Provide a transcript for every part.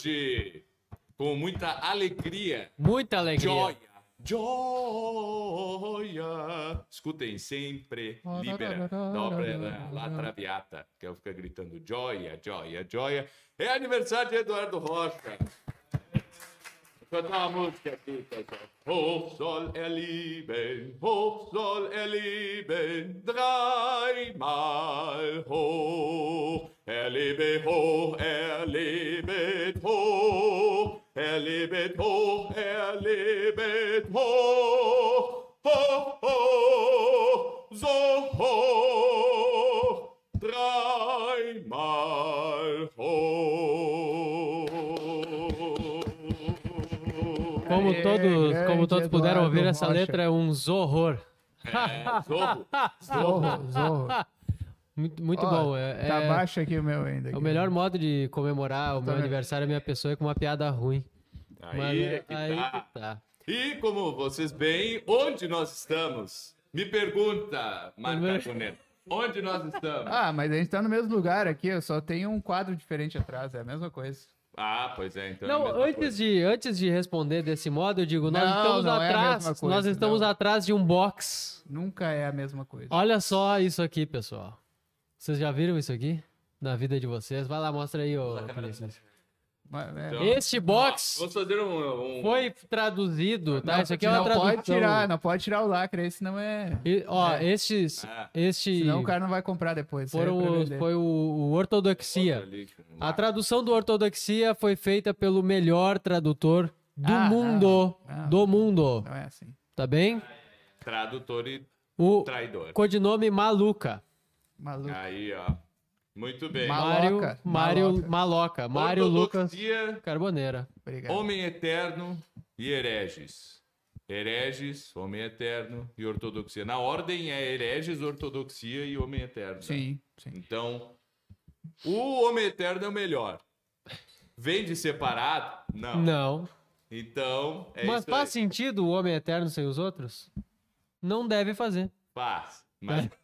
hoje com muita alegria. Muita alegria. Joia. Joia. Escutem sempre. Libera. Dobra la traviata. Que eu fico gritando joia, joia, joia. É aniversário de Eduardo Rocha. Vou cantar uma música aqui, pessoal. Hoch soll er lieben, hoch soll er lieben, dreimal hoch. Er lebe hoch, er lebet hoch, er lebet hoch, er lebet hoch, hoch, hoch, so hoch, dreimal hoch. Como todos, como todos puderam ouvir, essa letra é um zorro. É, zorro. Zorro, zorro. Muito, muito Ó, bom. É, Tá é- baixo aqui o meu ainda. é o melhor modo de comemorar o meu vendo? aniversário, a minha pessoa, é com uma piada ruim. Aí, Mas é é- que aí tá. que tá. E como vocês veem, onde nós estamos? Me pergunta, Marco Primeiro- Carbonero. Onde nós estamos? Ah, mas a gente tá no mesmo lugar aqui, eu só tenho um quadro diferente atrás, é a mesma coisa. Ah, pois é, então. é a Não, mesma antes coisa. de, antes de responder desse modo, eu digo, nós Não, estamos não é atrás, mesma coisa, nós estamos não. atrás de um box. Nunca é a mesma coisa. Olha só isso aqui, pessoal. Vocês já viram isso aqui? Na vida de vocês? Vai lá, mostra aí, ô. É, Então, Este box fazer um. um- foi traduzido, tá? não, isso aqui é uma não tradução. pode tirar, não pode tirar o lacre, aí senão é. E, ó, É. estes, Ah. este Senão o cara não vai comprar depois. foram é foi o, o Ortodoxia. A tradução do Ortodoxia foi feita pelo melhor tradutor do Ah, mundo. não, não. Do mundo. Não é assim. Tá bem? Tradutor e O traidor. codinome Maluca. Maluco. Aí, ó. Muito bem. Mário, Maloca, Mário Maloca. Mário Lucas Ortodoxia, Carboneira. Obrigado. Homem eterno e hereges. Hereges, homem eterno e ortodoxia. Na ordem é hereges, ortodoxia e homem eterno. Sim, sim. Então, o homem eterno é o melhor. Vende separado? Não. Não. Então, é Mas isso faz aí. sentido o homem eterno sem os outros? Não deve fazer. Faz. Mas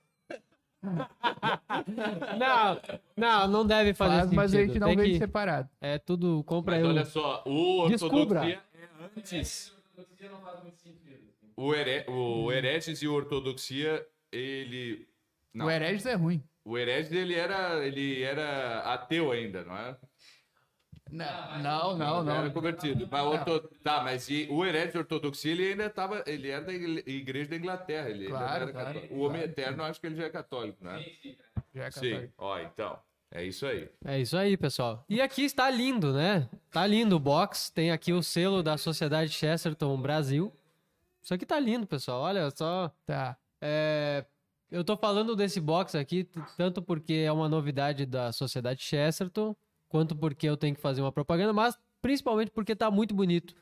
Não, não, não deve fazer Faz, sentido. mas a gente não Tem vende que- separado. É tudo, compra Mas eu. olha só, o Descubra. ortodoxia é antes. O, here, o hereges e o ortodoxia, ele. Não, O Hereges é ruim. o hereges ele era, ele era ateu ainda, não é? Não, não, não. Ele Era não. convertido. Mas orto... Tá, mas e o hereges e ortodoxia ele ainda estava, ele era da igre- igreja da Inglaterra, ele não Claro, era claro, católico. O homem claro. eterno, eu acho que ele já é católico, né? Já é Sim. católico. Ó, então, é isso aí. É isso aí, pessoal. E aqui está lindo, né? Tá lindo o box. Tem aqui o selo da Sociedade Chesterton Brasil. Isso aqui tá lindo, pessoal. Olha só. Tá. É, Eu tô falando desse box aqui tanto porque é uma novidade da Sociedade Chesterton, quanto porque eu tenho que fazer uma propaganda, mas principalmente porque tá muito bonito.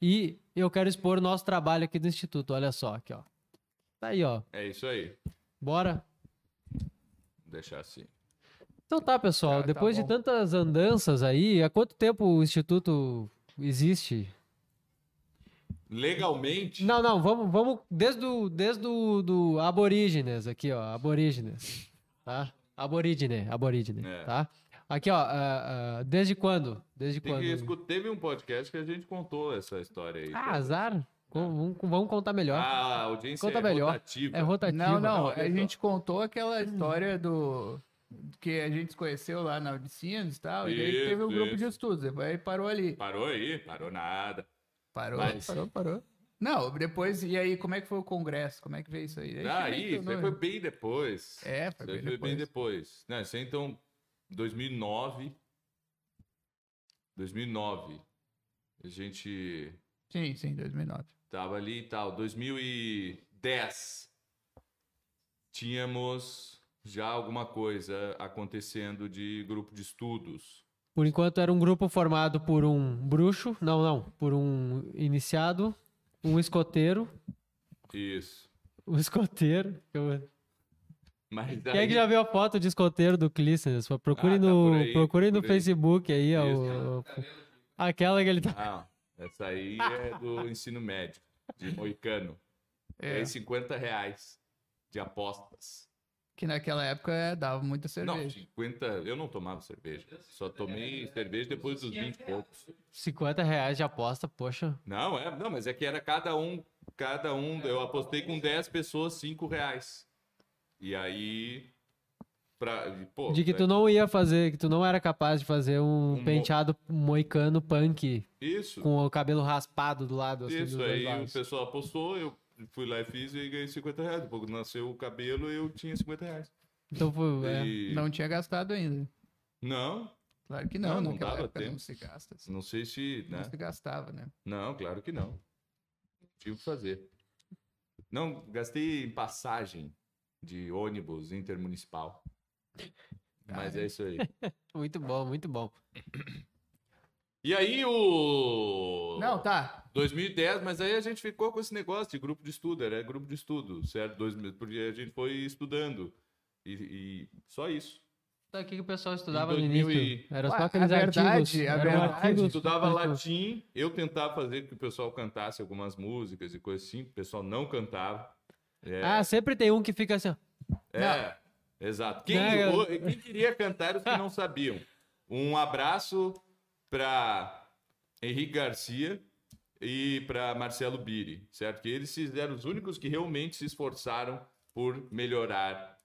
E eu quero expor o nosso trabalho aqui do Instituto. Olha só, aqui, ó. Tá aí, ó. É isso aí. Bora? Vou deixar assim. Então tá, pessoal. Tá, tá Depois de bom. tantas andanças aí, há quanto tempo o Instituto existe? Legalmente, Não, não, vamos, vamos desde o desde do, do aborígenes aqui, ó, aborígenes, tá? Aborígene, aborígene, É. tá? Aqui, ó, ah, ah, desde quando? Desde tem quando? que. Teve um podcast que a gente contou essa história aí. Ah, azar. Com- Vamos, vamos contar melhor. Ah, a audiência Conta é melhor. rotativa. é rotativo. Não, não, a gente contou aquela história do que a gente se conheceu lá na Udicinos e tal, e daí Isso, teve um grupo de isso. estudos, depois aí parou ali. Parou aí? Parou nada. Parou, Mas- parou, parou. Não, depois, e aí, como é que foi o congresso? Como é que veio isso aí? Ah, Aí aí, isso aí foi bem depois. É, foi Isso aí bem foi bem depois. depois. Não, isso aí então, 2009. 2009. A gente Sim, sim, 2009. tava ali e tal. 2010. Tínhamos já alguma coisa acontecendo de grupo de estudos. Por enquanto era um grupo formado por um bruxo, não, não, por um iniciado, um escoteiro, Isso. um escoteiro. eu- Mas Quem é que daí- já viu a foto de escoteiro do Clístenes? Procure Ah, tá no, aí, procure no aí. Facebook aí, ó, Isso. o- aquela que ele tá. Ah, essa aí é do ensino médio, de Moicano. É. É 50 reais de apostas. Que naquela época é, dava muita Não, cerveja. 50. Eu não tomava cerveja. Só tomei cerveja depois dos 20 e poucos. 50 reais de aposta, poxa. Não, é, não, mas é que era cada um, cada um, eu apostei com 10 pessoas 5 reais. E aí, pra, pô, De que tu não ia fazer, que tu não era capaz de fazer um, Um mo- penteado moicano punk isso, com o cabelo raspado do lado, assim, dos isso, dois aí o lados. pessoal apostou, eu fui lá e fiz e ganhei 50 reais. Depois que nasceu o cabelo, eu tinha 50 reais. Então foi, é. E- Não tinha gastado ainda. Não, Claro que não, Não, não dava época não tempo. se gasta. assim. não sei se, né? Não se gastava, né? Não, claro que não. Tive que fazer. Não, gastei em passagem de ônibus intermunicipal. Mas é isso aí. Muito bom, muito bom. E aí o. Não, tá. 2010, mas aí a gente ficou com esse negócio de grupo de estudo, era grupo de estudo, certo? Dois, porque a gente foi estudando. E, e só isso. Então, o que, que o pessoal estudava Em no 2000 início? e- Era só a aqueles verdade, artigos. a verdade, artigos Estudava latim, eu tentava fazer que o pessoal cantasse algumas músicas e coisas assim, o pessoal não cantava. É, Ah, sempre tem um que fica assim, ó. é, exato. Quem, Né, o- quem queria cantar os que não sabiam? Um abraço para Henrique Garcia e para Marcelo Biri, certo? Que eles fizeram os únicos que realmente se esforçaram por melhorar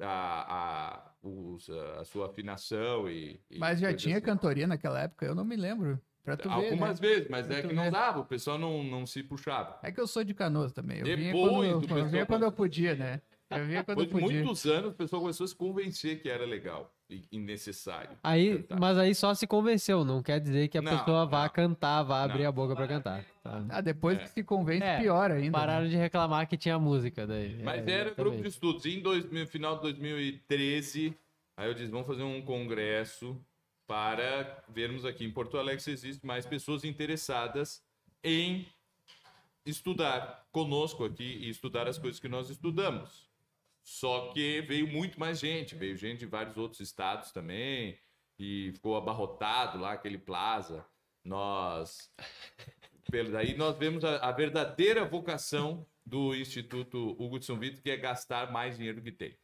a, a, os- a sua afinação e. e Mas já tinha assim. cantoria naquela época? Eu não me lembro. Pra tu ver, Algumas né? vezes, mas Pra é que não ver. dava, o pessoal não, não se puxava. É que eu sou de Canoas também. Eu vinha Depois quando, eu, eu vinha quando eu podia, né? Eu vinha quando Depois eu de podia. muitos anos, o pessoal começou a se convencer que era legal e, necessário. Aí, cantar. mas aí só se convenceu, não quer dizer que a Não, pessoa vá não. cantar, vá abrir Não. a boca pra cantar. tá? Ah, depois É. que se convence, É, pior ainda. Pararam né? de reclamar que tinha música daí. Mas É, era grupo de estudos. E em dois, final de 2013, aí eu disse, vamos fazer um congresso para vermos aqui em Porto Alegre se existem mais pessoas interessadas em estudar conosco aqui e estudar as coisas que nós estudamos. Só que veio muito mais gente, veio gente de vários outros estados também, e ficou abarrotado lá aquele plaza. Nós. Daí nós vemos a, a verdadeira vocação do Instituto Hugo de São Vitor, que é gastar mais dinheiro do que tem.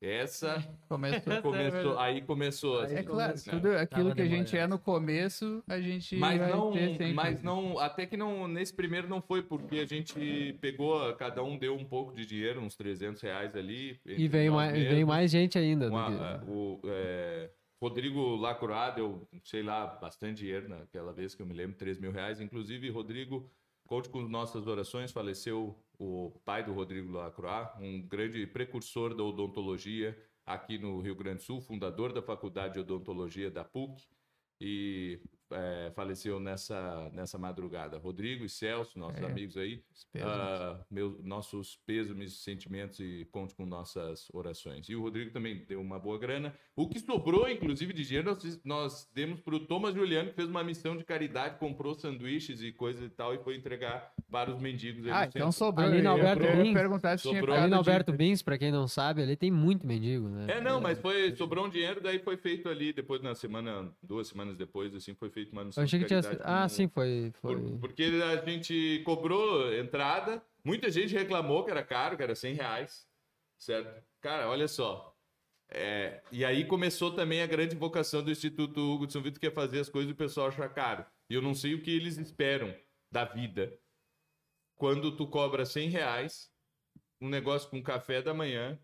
Essa Começou. começou, aí começou. É assim, claro, né? tudo aquilo Tava que a gente é no começo, a gente Mas vai não, ter sempre. mas não, até que não, nesse primeiro não foi, porque a gente pegou, cada um deu um pouco de dinheiro, uns 300 reais ali. E veio mais, mesmos. veio mais gente ainda. do Uma- que- é, o é, Rodrigo Lacroix deu, sei lá, bastante dinheiro naquela vez que eu me lembro, 3 mil reais. Inclusive, Rodrigo, conte com nossas orações, faleceu o pai do Rodrigo Lacroix, um grande precursor da odontologia aqui no Rio Grande do Sul, fundador da Faculdade de Odontologia da PUC e é, faleceu nessa, nessa madrugada. Rodrigo e Celso, nossos É. amigos aí, Espero. ah, meu- nossos pêsames, sentimentos e conte com nossas orações. E o Rodrigo também deu uma boa grana. O que sobrou, inclusive, de dinheiro, nós, nós demos para o Thomas Juliano, que fez uma missão de caridade, comprou sanduíches e coisa e tal, e foi entregar para os mendigos. ali Ah, no então centro. sobrou. Ali no Alberto eu ia Lins, perguntar se tinha sobrou. Ali ficado no de- Alberto Bins, pra quem não sabe, ali tem muito mendigo, né? É, não, mas foi, sobrou um dinheiro, daí foi feito ali, depois na semana, duas semanas depois, assim, foi feito missão Eu achei que tinha. Ah, sim, foi. foi... Por- porque a gente cobrou entrada, muita gente reclamou que era caro, que era 100 reais, certo? Cara, olha só. É, e aí começou também a grande vocação do Instituto Hugo de São Vitor, que é fazer as coisas e o pessoal achar caro. E eu não sei o que eles esperam da vida quando tu cobra 100 reais, um negócio com café da manhã,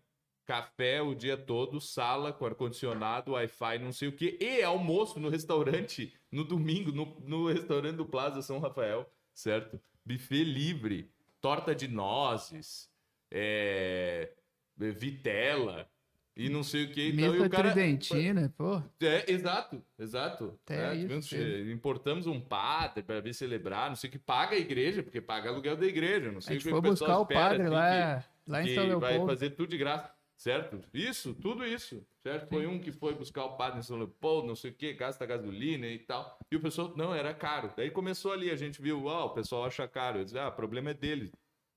café o dia todo, sala com ar-condicionado, Wi-Fi, não sei o que, e almoço no restaurante no domingo, no, no restaurante do Plaza São Rafael, certo? Buffet livre, torta de nozes, é, vitela e não sei o que. Então, e o cara, tridentina, pô. é, exato, exato. Até É, isso tivemos- importamos um padre para vir celebrar, não sei o que, paga a igreja, porque paga aluguel da igreja, não A sei o gente que foi o pessoal buscar o padre assim, lá, lá que, em que São vai Leopoldo. fazer tudo de graça, certo? Isso, tudo isso, certo? Foi um que foi buscar o padre em São Leopoldo, não sei o que, gasta gasolina e tal, e o pessoal, não, era caro. Daí começou ali, a gente viu, ó, o pessoal acha caro, eu disse, ah, o problema é dele,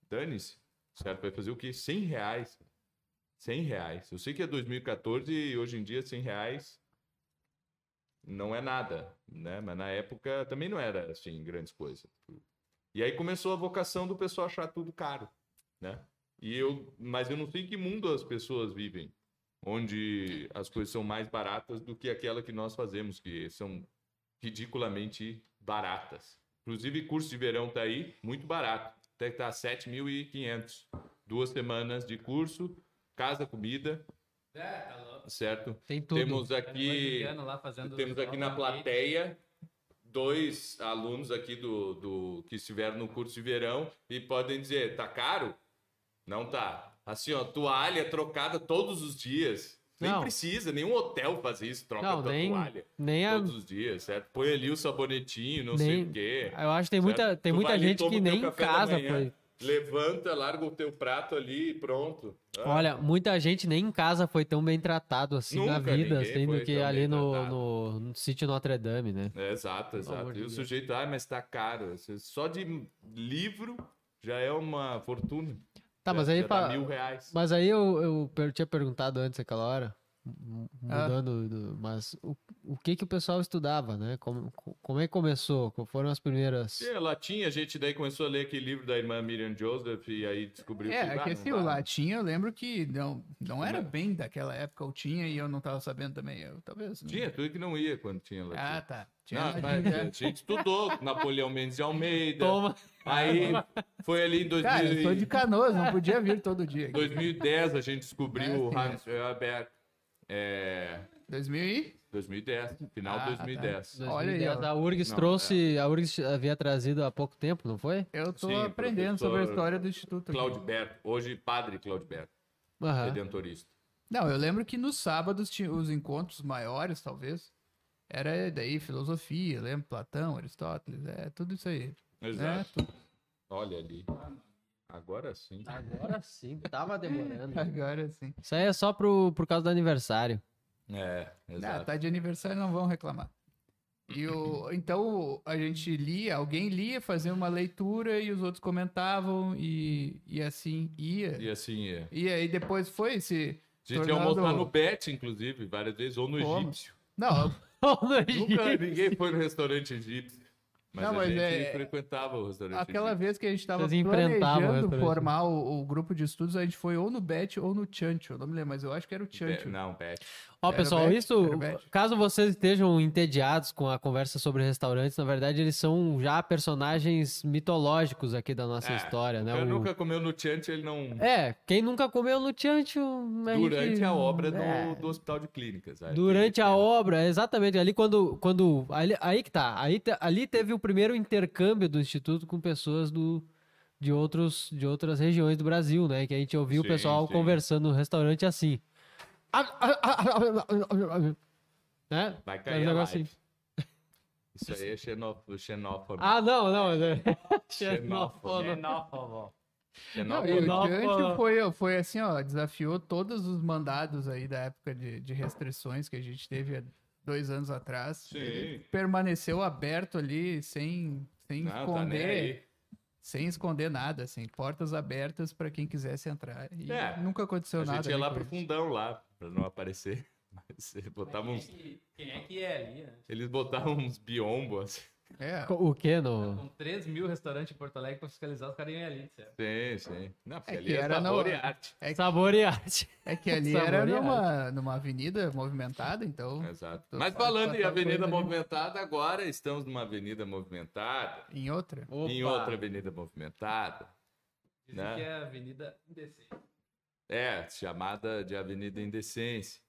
dane-se, certo? Vai fazer o quê? 100 reais. 100 reais. Eu sei que é 2014 e hoje em dia 100 reais não é nada, né? Mas na época também não era assim grandes coisas. E aí começou a vocação do pessoal achar tudo caro, né? E eu, mas eu não sei em que mundo as pessoas vivem, onde as coisas são mais baratas do que aquela que nós fazemos, que são ridiculamente baratas. Inclusive, curso de verão tá aí, muito barato. Até que tá 7.500. Duas semanas de curso, casa, comida, É, tá louco. certo? Tem tudo. Temos aqui, lá fazendo temos aqui na plateia dois alunos aqui do, do que estiveram no curso de verão e podem dizer, tá caro? Não tá. Assim, ó, toalha trocada todos os dias. Nem Não. precisa, nenhum hotel faz isso, troca Não, tua nem, toalha nem a. todos os dias, certo? Põe ali o sabonetinho, não sei Nem- o quê. Eu acho que tem muita, tem Tu muita ali, gente que nem em casa manhã, foi. Levanta, larga o teu prato ali e pronto. Ah, Olha, muita gente nem em casa foi tão bem tratado assim na Nunca vida, ninguém assim, do foi que ali no, no, no sítio Notre Dame, né? É, exato, exato. E o sujeito, ah, mas tá caro. Só de livro já é uma fortuna. Tá, mas aí, dá mil reais. mas aí eu, eu per- tinha perguntado antes aquela hora, Ah. mudando, do- mas o, o que que o pessoal estudava, né? Como, como é que começou? Qual foram as primeiras... Lá tinha, a gente daí começou a ler aquele livro da irmã Miriam Joseph e aí descobriu É, que, é ah, que não assim, o latim eu lembro que não, não era Não. bem daquela época, ou tinha e eu não tava sabendo também. Eu talvez. não- Tinha, tudo que não ia quando tinha latim. Ah, tá. Tinha Não, latim, mas né? a gente estudou Napoleão Mendes de Almeida. Toma! Aí foi ali em 2000 Cara, eu sou de Canoas, não podia vir todo dia. 2010 a gente descobriu o É, Hans Weber. É, 2000 e... 2010, final Ah, de 2010. Olha aí, 2010, ó. a URGS Não, trouxe, a URGS havia trazido há pouco tempo, não foi? Eu tô Sim, aprendendo sobre a história do Instituto. Claudio Berto, hoje padre Claudio Berto, Aham. redentorista. Não, eu lembro que nos sábados tinha os encontros maiores, talvez. Era daí filosofia, lembro Platão, Aristóteles, é tudo isso aí. É, Exato. tudo. Olha ali. Agora sim. Agora sim, tava demorando. Agora sim. Isso aí é só pro, por causa do aniversário. É, exato. tá de aniversário, não vão reclamar. E o, então a gente lia, alguém lia, fazia uma leitura e os outros comentavam e, e assim ia. E assim é. E aí depois foi se. A gente ia tornando- almoçar no Bet, inclusive, várias vezes, ou no Como? egípcio. Não, Nunca ninguém foi no restaurante egípcio. Mas Não, a mas gente é- frequentava o restaurante aquela vez que a gente tava Vocês enfrentavam o planejando restaurante. formar o, o grupo de estudos, a gente foi ou no Bet ou no Chancho. Eu não me lembro, mas eu acho que era o Be- Chancho. Não, Bet. Ó, pessoal, bet, isso, caso vocês estejam entediados com a conversa sobre restaurantes, na verdade eles são já personagens mitológicos aqui da nossa É, história, né? Eu O- nunca comeu no Chante, ele não. É, quem nunca comeu no Tiancho... Durante a obra do, É. do Hospital de Clínicas. aí Durante a obra, exatamente, ali quando, quando ali, aí que tá, aí, ali teve o primeiro intercâmbio do Instituto com pessoas do, de, outros, de outras regiões do Brasil, né, que a gente ouviu o Sim, pessoal sim. conversando no restaurante assim. Né? Vai um cair a negócio live. Isso aí é xenófobo. xenófobo. Ah, não, não, é... Xenófobo. Xenófobo. Não, xenófobo. e o Chancho foi, foi assim, ó, desafiou todos os mandados aí da época de, de restrições que a gente teve há dois anos atrás. Sim. Ele permaneceu aberto ali, sem, sem Não, tá esconder, aí. sem esconder nada, assim, portas abertas para quem quisesse entrar. E É, nunca aconteceu A nada. gente ia lá pro fundão lá, pra não aparecer. Mas eles botavam uns, Quem é que é ali, né? eles botavam uns biombos. assim. É, O que no... Com 3 mil restaurantes em Porto Alegre pra fiscalizar, os caras iam ali, certo? Sim, sim. Não, porque É ali que é era sabor no- e arte. é, que- Sabor e arte. é que ali era numa, numa avenida movimentada, então, Exato. Mas falando em avenida ali. movimentada, agora estamos numa avenida movimentada. em outra. Em Opa. outra avenida movimentada. Dizem Né? que é a Avenida Indecente. É, chamada de Avenida Indecência.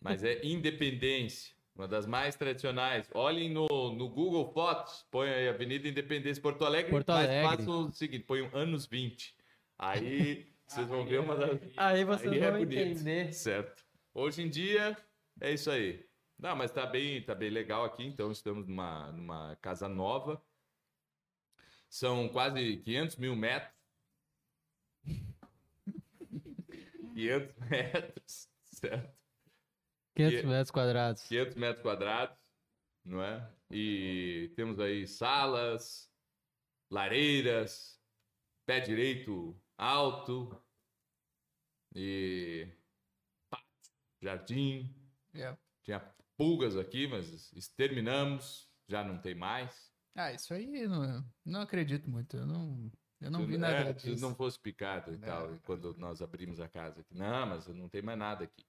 Mas é Independência, uma das mais tradicionais. Olhem no, no Google Fotos, põe aí Avenida Independência Porto Alegre, Porto mas Alegre. façam o seguinte, põe anos 20. Aí vocês vão ver uma das... Aí vocês Aí é vão bonito. entender. Certo. Hoje em dia, é isso aí. Não, mas tá bem, tá bem legal aqui, então estamos numa, numa casa nova. São quase 500 mil metros. 500 metros, certo? 500 Que- metros quadrados. 500 metros quadrados, não é? E temos aí salas, lareiras, pé direito alto e pátio, jardim. É. Tinha pulgas aqui, mas exterminamos, já não tem mais. Ah, isso aí não, não acredito muito. Eu não, Eu não vi É, nada se disso. não fosse picado e É. tal, quando nós abrimos a casa aqui. Não, mas não tem mais nada aqui.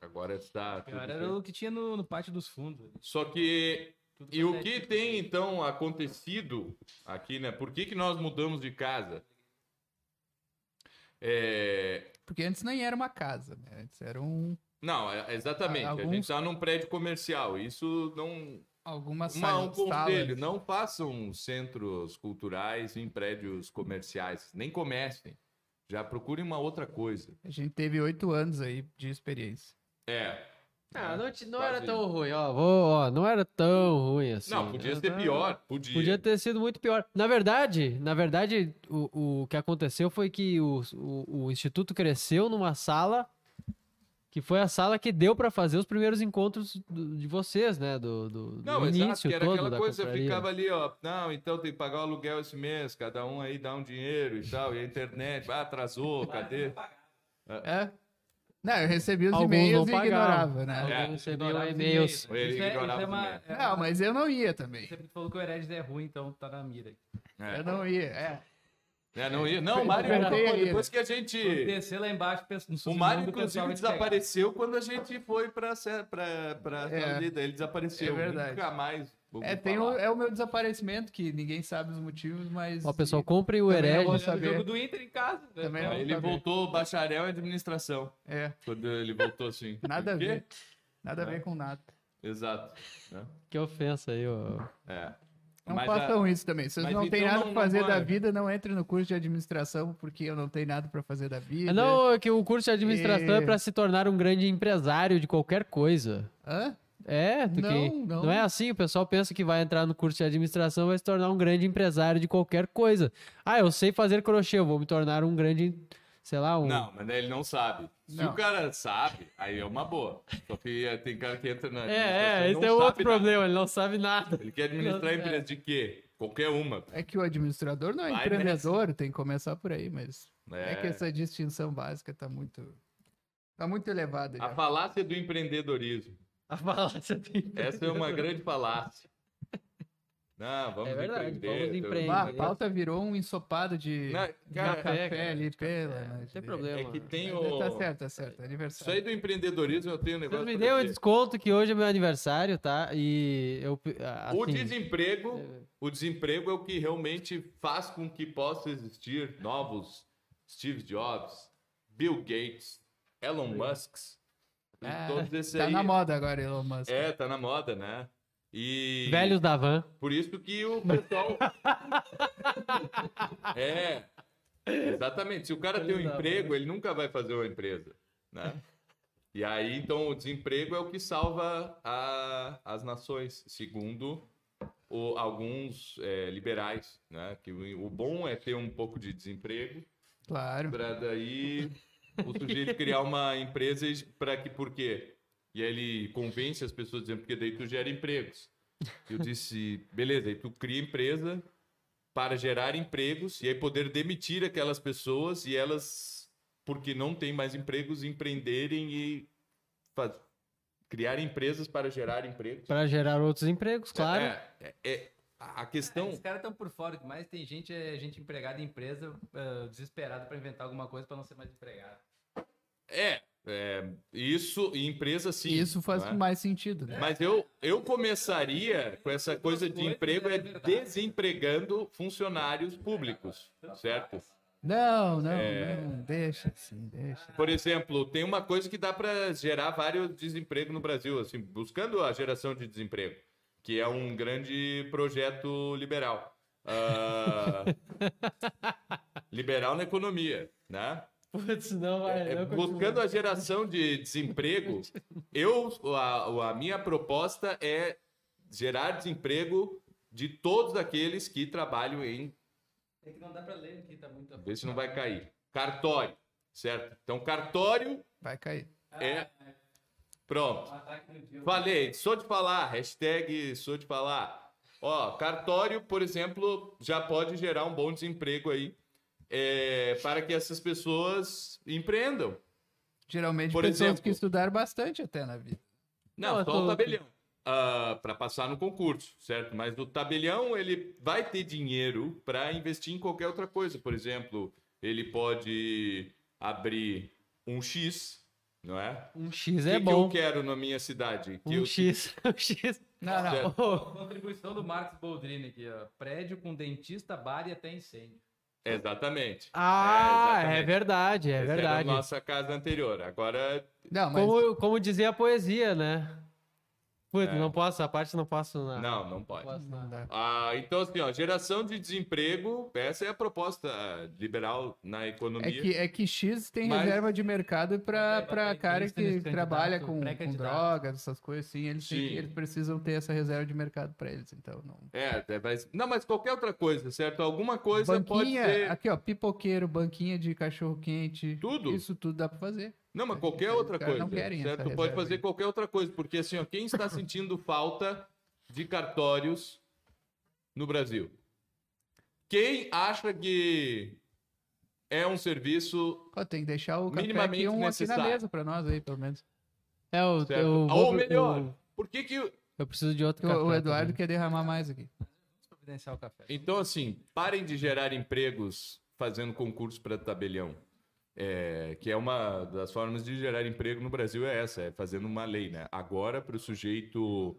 Agora está Pior era feito. o que tinha no, no pátio dos fundos. Só que Tudo E o pra que sete. tem então acontecido aqui, né? Por que, que nós mudamos de casa? É, Porque antes nem era uma casa, né? Antes era um, Não, é- exatamente. A Alguns- gente está num prédio comercial. Isso não. Algumas Uma, um salas. conselho: não façam centros culturais em prédios comerciais. Nem comecem. Já procurem uma outra coisa. A gente teve oito anos aí de experiência. É. Ah, não, te- não Quase era tão ruim, ó. Vou, ó. Não era tão ruim assim. Não, podia ser pior. Podia. Podia ter sido muito pior. Na verdade, na verdade, o, o que aconteceu foi que o, o, o instituto cresceu numa sala que foi a sala que deu pra fazer os primeiros encontros do- de vocês, né? Do, do, do Não, exato, início que era todo aquela coisa, confraria. ficava ali, ó. Não, então tem que pagar o aluguel esse mês, cada um aí dá um dinheiro e tal, e a internet, ah, atrasou, cadê? É? Não, eu recebi os Alguns e-mails e ignorava, né? É. os e-mails. Ou ele é- ignorava isso é uma- é Não, uma- mas eu não ia também. Sempre falou que o Heredes é ruim, então tá na mira. É. Eu não ia, é. É, não ia. Não, o Mário, depois que a gente. Descer lá embaixo, O Mário, inclusive, desapareceu quando a gente foi pra, pra, pra É. vida. Ele desapareceu. É verdade. Nunca mais. É, tem o, é o meu desaparecimento, que ninguém sabe os motivos, mas. Ó, pessoal, comprem o é Hered. O saber. jogo do Inter em casa. né? Também Ah, Ele saber. voltou bacharel em administração. É, Quando ele voltou assim. nada a ver. Nada a É. ver com nada. Exato. né? Que ofensa aí, ó. É. Não Mas a- façam isso também. Se vocês não têm então nada pra fazer não da vida, não entre no curso de administração, porque eu não tenho nada pra fazer da vida. Não, é que o curso de administração é É. pra se tornar um grande empresário de qualquer coisa. Hã? É, Não, que... não. não é assim, o pessoal pensa que vai entrar no curso de administração e vai se tornar um grande empresário de qualquer coisa. Ah, eu sei fazer crochê, eu vou me tornar um grande, sei lá, um... Não, mas ele não sabe. Se Não. o cara sabe, aí é uma boa. Só que eh, tem cara que entra na. É, é, esse é outro nada. problema, ele não sabe nada. Ele quer administrar Não, empresa de quê? Qualquer uma. É que o administrador não é Vai empreendedor, tem que começar por aí, mas É, é, que essa distinção básica tá muito. Tá muito elevada. A Já. falácia do empreendedorismo. A falácia tem... Essa é uma grande falácia. Não, vamos É verdade, empreender. vamos empreender. Ah, a pauta virou um ensopado de, Não, de cara, café cara, ali pela. Não tem problema. É que tem Mas o. Tá certo, tá certo. Isso Aniversário. aí do empreendedorismo eu tenho um negócio. me pra dêem um desconto que hoje é meu aniversário, tá? E eu... Assim, O desemprego, o desemprego é o que realmente faz com que possa existir novos Steve Jobs, Bill Gates, Elon Musk. e Ah, Tá aí. na moda agora, Elon Musk. É, tá na moda, né? E Velhos da van. por isso que o pessoal É. Exatamente. Se o cara tem um Velhos emprego, ele nunca vai fazer uma empresa, né? E aí, então, o desemprego é o que salva a- as nações, segundo o- alguns é, liberais, né? Que o, o bom é ter um pouco de desemprego Claro. para daí o sujeito criar uma empresa para que por quê? E aí ele convence as pessoas dizendo porque daí tu gera empregos. Eu disse, beleza, aí tu cria empresa para gerar empregos e aí poder demitir aquelas pessoas e elas, porque não tem mais empregos, empreenderem e faz- criar empresas para gerar empregos. Para gerar outros empregos, claro. É, é- é- a questão Os caras estão por fora, mas tem gente, é, gente empregada em empresa, ah, desesperada pra inventar alguma coisa pra não ser mais empregado. é, é, isso e empresa sim. Isso faz não é? mais sentido, né? Mas eu, eu começaria com essa coisa de emprego é desempregando funcionários públicos, certo? Não, não, É. não. Deixa assim, deixa. Por exemplo, tem uma coisa que dá para gerar vários desemprego no Brasil, assim, buscando a geração de desemprego, que é um grande projeto liberal. Ah, liberal na economia, né? Putz, não É, buscando a geração de desemprego, eu a, a minha proposta é gerar desemprego de todos aqueles que trabalham em É que não dá pra ler aqui, tá muito... Vê se não vai cair. Cartório, certo? Então, cartório Vai cair. é. Pronto. Um ataque no dia. Falei, sou de falar. Hashtag sou de falar. Ó, cartório, por exemplo, já pode gerar um bom desemprego aí é, para que essas pessoas empreendam. Geralmente Por pessoas exemplo- que estudaram bastante até na vida. Não, Não, só tô- o tabelião. para passar no concurso, certo? Mas o tabelião ele vai ter dinheiro para investir em qualquer outra coisa. Por exemplo, ele pode abrir um X, não é? Um X O é que, que bom. eu quero na minha cidade? Que Um eu- X. Um X. Não, não. Certo. Contribuição do Marcos Boldrini aqui, ó. Prédio com dentista, bar e até incêndio. Exatamente. Ah, é, exatamente. verdade, é Essa era verdade. a nossa casa anterior. Agora, Não, mas Como, como dizia a poesia, né? Putz, É. não posso, a parte não posso. Não, não, não pode. posso não dá. Ah, então, assim, ó, geração de desemprego, essa é a proposta ah, liberal na economia. É que, é que X tem Mas- reserva de mercado pra bastante cara que trabalha com, com drogas, essas coisas assim. Eles, têm eles precisam ter essa reserva de mercado pra eles. Então, não. É, é, mas, não, mas qualquer outra coisa, certo? Alguma coisa pode banquinha, ser. aqui ó, pipoqueiro, banquinha de cachorro quente. Tudo. Isso tudo dá pra fazer. Não, mas qualquer outra coisa. não querem certo? Pode fazer aí. qualquer outra coisa, porque assim, ó, quem está sentindo falta de cartórios no Brasil? Quem acha que é um serviço Pô, tem que deixar o café Minimamente aqui, um aqui na necessário. mesa pra nós aí, pelo menos. É, eu, certo? eu, Ou melhor, eu, por que que eu preciso de outro O, café. o Eduardo também. quer derramar mais aqui. Vamos providenciar o café. Então, assim, parem de gerar empregos fazendo concurso para tabelião. É, que é uma das formas de gerar emprego no Brasil, é essa, é fazendo uma lei, né? Agora, para o sujeito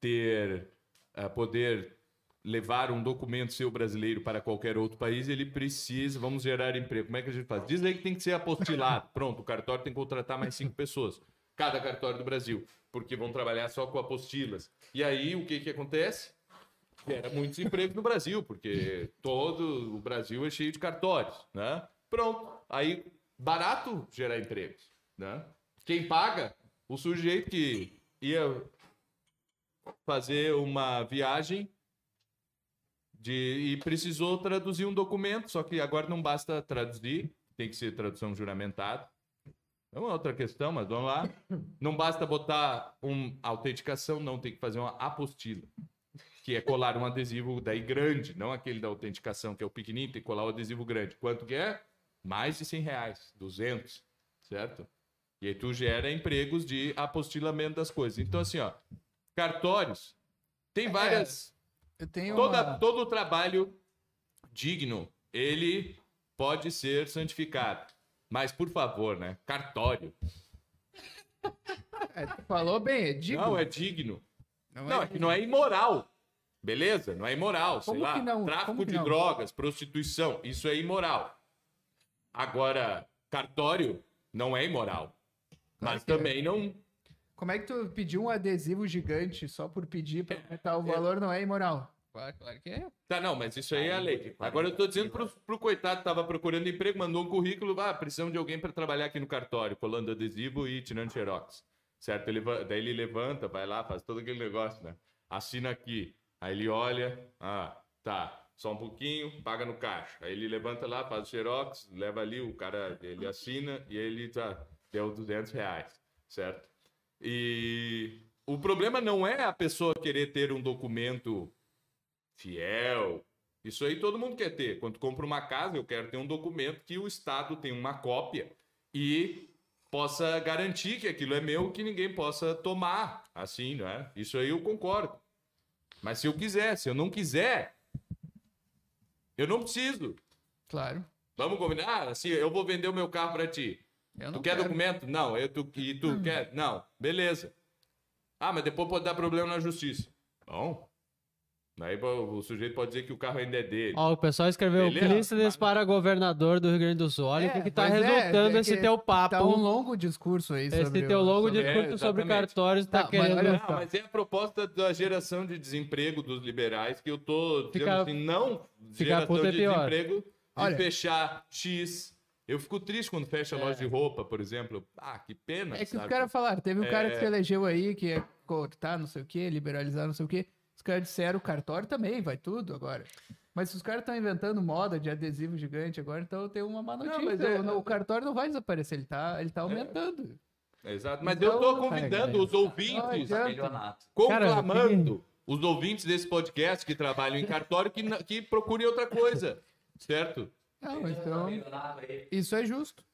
ter, eh, poder levar um documento seu brasileiro para qualquer outro país, ele precisa, vamos gerar emprego. Como é que a gente faz? Diz aí que tem que ser apostilado. Pronto, o cartório tem que contratar mais cinco pessoas. Cada cartório do Brasil. Porque vão trabalhar só com apostilas. E aí, o que que acontece? gera muitos empregos no Brasil, porque todo o Brasil é cheio de cartórios, né? Pronto. Aí, barato gerar empregos, né? Quem paga? O sujeito que ia fazer uma viagem de, e precisou traduzir um documento, só que agora não basta traduzir, tem que ser tradução juramentada. É uma outra questão, mas vamos lá. Não basta botar uma autenticação, não, tem que fazer uma apostila que é colar um adesivo daí grande, não aquele da autenticação, que é o pequenininho, tem que colar o adesivo grande. Quanto que é? Mais de 100 reais, 200, certo? E aí tu gera empregos de apostilamento das coisas. Então, assim, ó, cartórios, tem várias... Eu tenho toda, uma... Todo trabalho digno, ele pode ser santificado. Mas, por favor, né? Cartório. É, falou bem, é digno. Não, é digno. Não Não, é que não é imoral. Beleza? Não é imoral, sei Como lá. que não? Tráfico de não? drogas, prostituição, isso é imoral. Agora, cartório não é imoral. Claro mas é. também não. Como é que tu pediu um adesivo gigante só por pedir pra aumentar o valor não é imoral? Claro, claro que é. Tá, não, mas isso aí é a lei. Agora eu tô dizendo pro, pro coitado que tava procurando emprego, mandou um currículo, ah, precisamos de alguém para trabalhar aqui no cartório, colando adesivo e tirando xerox. Certo? Ele, daí ele levanta, vai lá, faz todo aquele negócio, né? Assina aqui. Aí ele olha, ah, tá, só um pouquinho, paga no caixa. Aí ele levanta lá, faz o xerox, leva ali, o cara, ele assina e ele tá, deu 200 reais, certo? E o problema não é a pessoa querer ter um documento fiel. Isso aí todo mundo quer ter. Quando compra uma casa, eu quero ter um documento que o Estado tem uma cópia e possa garantir que aquilo é meu, que ninguém possa tomar, assim, não é? Isso aí eu concordo. Mas se eu quiser, se eu não quiser, eu não preciso. Claro. Vamos combinar? Assim, eu vou vender o meu carro para ti. Eu Tu quer quero. documento? Não. Eu, tu, e tu quer? Não. Beleza. Ah, mas depois pode dar problema na justiça. Bom. Aí o sujeito pode dizer que o carro ainda é dele. Ó, o pessoal escreveu Beleza. Clístenes para governador do Rio Grande do Sul. Olha o que, que tá pois é, resultando é esse que teu papo. Tá um longo discurso aí sobre esse teu o- longo sobre- discurso É, sobre exatamente. cartórios tá, Tá, mas querendo... olha Não, mas é a proposta da geração de desemprego dos liberais que eu tô dizendo Fica- assim, não fica geração é de pior. desemprego de Olha. fechar X. Eu fico triste quando fecha loja de roupa, por exemplo. Ah, que pena. É que sabe? os caras falaram, teve um cara que É. se elegeu aí, que ia cortar não sei o que, liberalizar não sei o que. Os caras disseram, o cartório também, vai tudo agora. Mas se os caras estão inventando moda de adesivo gigante agora, então tem uma má notícia. mas é- o, o cartório não vai desaparecer, ele tá, ele tá aumentando. Exato. Mas Então, eu é, convidando galera. os ouvintes, Não adianta. Milionato. conclamando os ouvintes desse podcast que trabalham em cartório que, que procurem outra coisa. Certo? Não, então, isso é justo.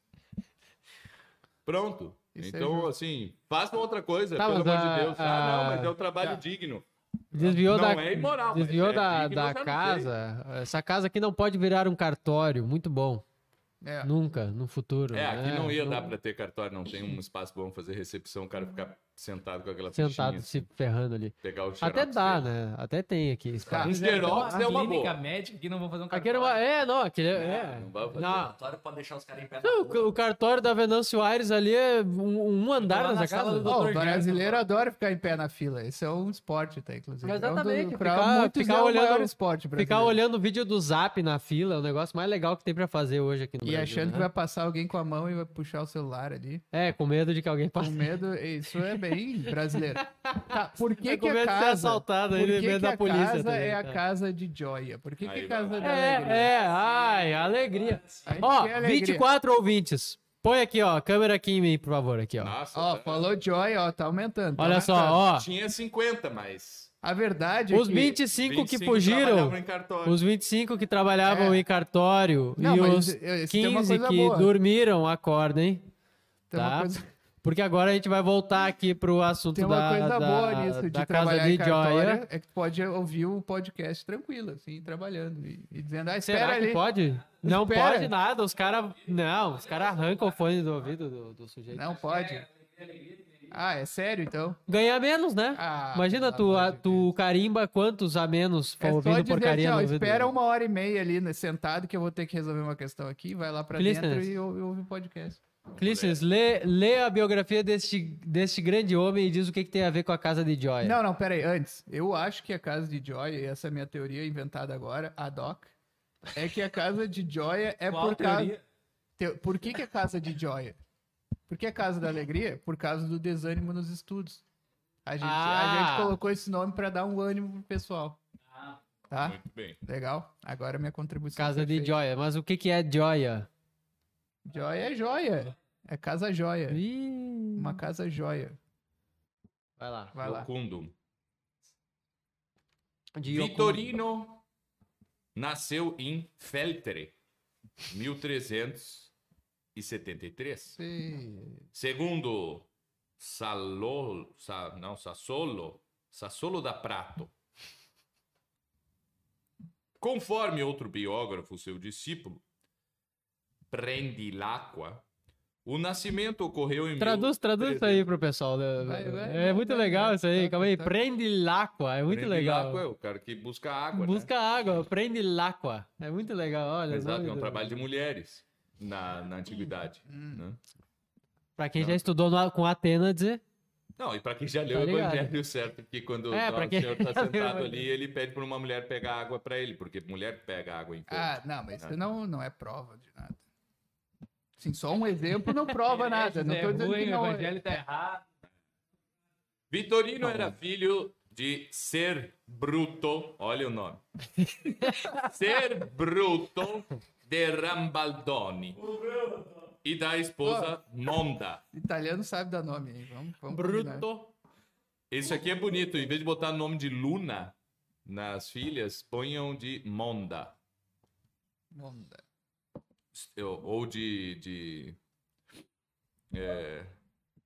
Pronto. Isso é Então, justo. assim, faça outra coisa, Tá, pelo amor a- de Deus. Ah, não, mas é um trabalho Tá. digno. Desviou Não da, é imoral, mas desviou é da, da não casa. Essa casa aqui não pode virar um cartório. Muito bom. É. Nunca, no futuro. É, aqui né? não ia dar pra ter cartório, não tem um espaço bom fazer recepção, o cara ficar sentado com aquela Sentado se ferrando ali. pegar o Até dá, dele. né? Até tem aqui. Tá. espaço. Um xerox é uma clínica boa. médica que não vão fazer um uma... cartório. É, não, aquele é... Não vai fazer. Não, Cartório pode deixar os caras em pé na Não, o, o cartório da Venâncio Aires ali é um, um andar na nessa sala casa. do Dr. o brasileiro Gerson. adora ficar em pé na fila. Esse é um esporte, tá, inclusive. Exatamente, É um do, pra ficar- muitos ficar é o olhando- maior esporte brasileiro. Ficar olhando o vídeo do Zap na fila é o negócio mais legal que tem pra fazer hoje aqui no E Brasil. achando né? que vai passar alguém com a mão e vai puxar o celular ali. É, com medo de que alguém Com passe. medo, isso é bem brasileiro. Tá, por que, É que a de ser casa... assaltado Por aí, que, que da a polícia casa também, é a casa de joia? Por que, que a casa da alegria? É, é, ai, alegria. Ó, quer alegria. 24 ouvintes. Põe aqui, ó, câmera aqui em mim, por favor, aqui, ó. Nossa, Ó, tá- falou joia, ó, tá aumentando. tá Olha só, ó. tinha 50, mas A verdade é Os que... 25 que 25 fugiram, trabalhavam em cartório. os 25 que trabalhavam É. em cartório Não, e os esse tem uma 15 coisa que boa. dormiram, acordem. Tem uma tá? Porque agora a gente vai voltar aqui pro assunto Tem uma da, coisa da, boa nisso de da casa trabalhar de em cartório, Joia. é que tu pode ouvir o podcast tranquilo, assim, trabalhando e, e dizendo, ah, espera Será que ali. pode? Não Espera. pode nada, os caras... Não, os caras arrancam o fone do ouvido do, do sujeito. Não pode. Ah, é sério, então? Ganha menos, né? Ah, Imagina, tu, a- tu carimba quantos a menos for É ouvindo dizer porcaria assim, ó, espera uma hora e meia ali, né, sentado, que eu vou ter que resolver uma questão aqui, vai lá pra Clístenes. dentro e ouve o podcast. Clístenes, lê, lê a biografia deste, deste grande homem e diz o que, que tem a ver com a casa de Joia. Não, não, pera aí, antes. Eu acho que a casa de Joia, e essa é a minha teoria inventada agora, ad hoc, é que a casa de Joia é Qual por causa... Te- Por que, que é casa de Joia? Por que é casa da alegria? Por causa do desânimo nos estudos. A gente, a Ah. gente colocou esse nome pra dar um ânimo pro pessoal. Tá? Muito bem. Legal? Agora minha contribuição. Casa de feita. Joia. Mas o que, que é Joia? Joia é joia. É casa joia. Ih, Uma casa joia. Vai lá. Vai lá. De. Vitorino nasceu em Feltre, 1373. Sim. Segundo Salo, Sa- não, Sassolo, Sassolo da Prato. Conforme outro biógrafo, seu discípulo, Prendilacqua, o nascimento ocorreu em Traduz, traduz isso aí pro pessoal. né? Vai, vai, é muito vai, legal isso aí. Tá, Calma aí. tá. Prende l'áqua. É muito legal. é o cara que busca água, Busca água. Prende l'áqua. É muito legal. Olha. né? Exato, é um trabalho de mulheres na, na antiguidade. Hum. né? Pra quem já estudou no- com Atena, dizer. Não, e para quem já leu Tá o? Evangelho, certo? Que quando É, pra o quem senhor tá o sentado ali, ele pede para uma mulher pegar água para ele, porque mulher pega água em fogo. Ah, não, mas isso não, não é prova de nada. Sim, só um exemplo não prova nada. Não é tô dizendo ruim, que o não é. evangelho tá errado. Vitorino era filho de Ser Bruto, olha o nome. Ser Bruto de Rambaldoni. E da esposa Monda. Italiano sabe dar nome aí. Vamos, vamos combinar. Bruto. Esse aqui é bonito, em vez de botar o nome de Luna nas filhas, ponham de Monda. Monda. Ou de, de é,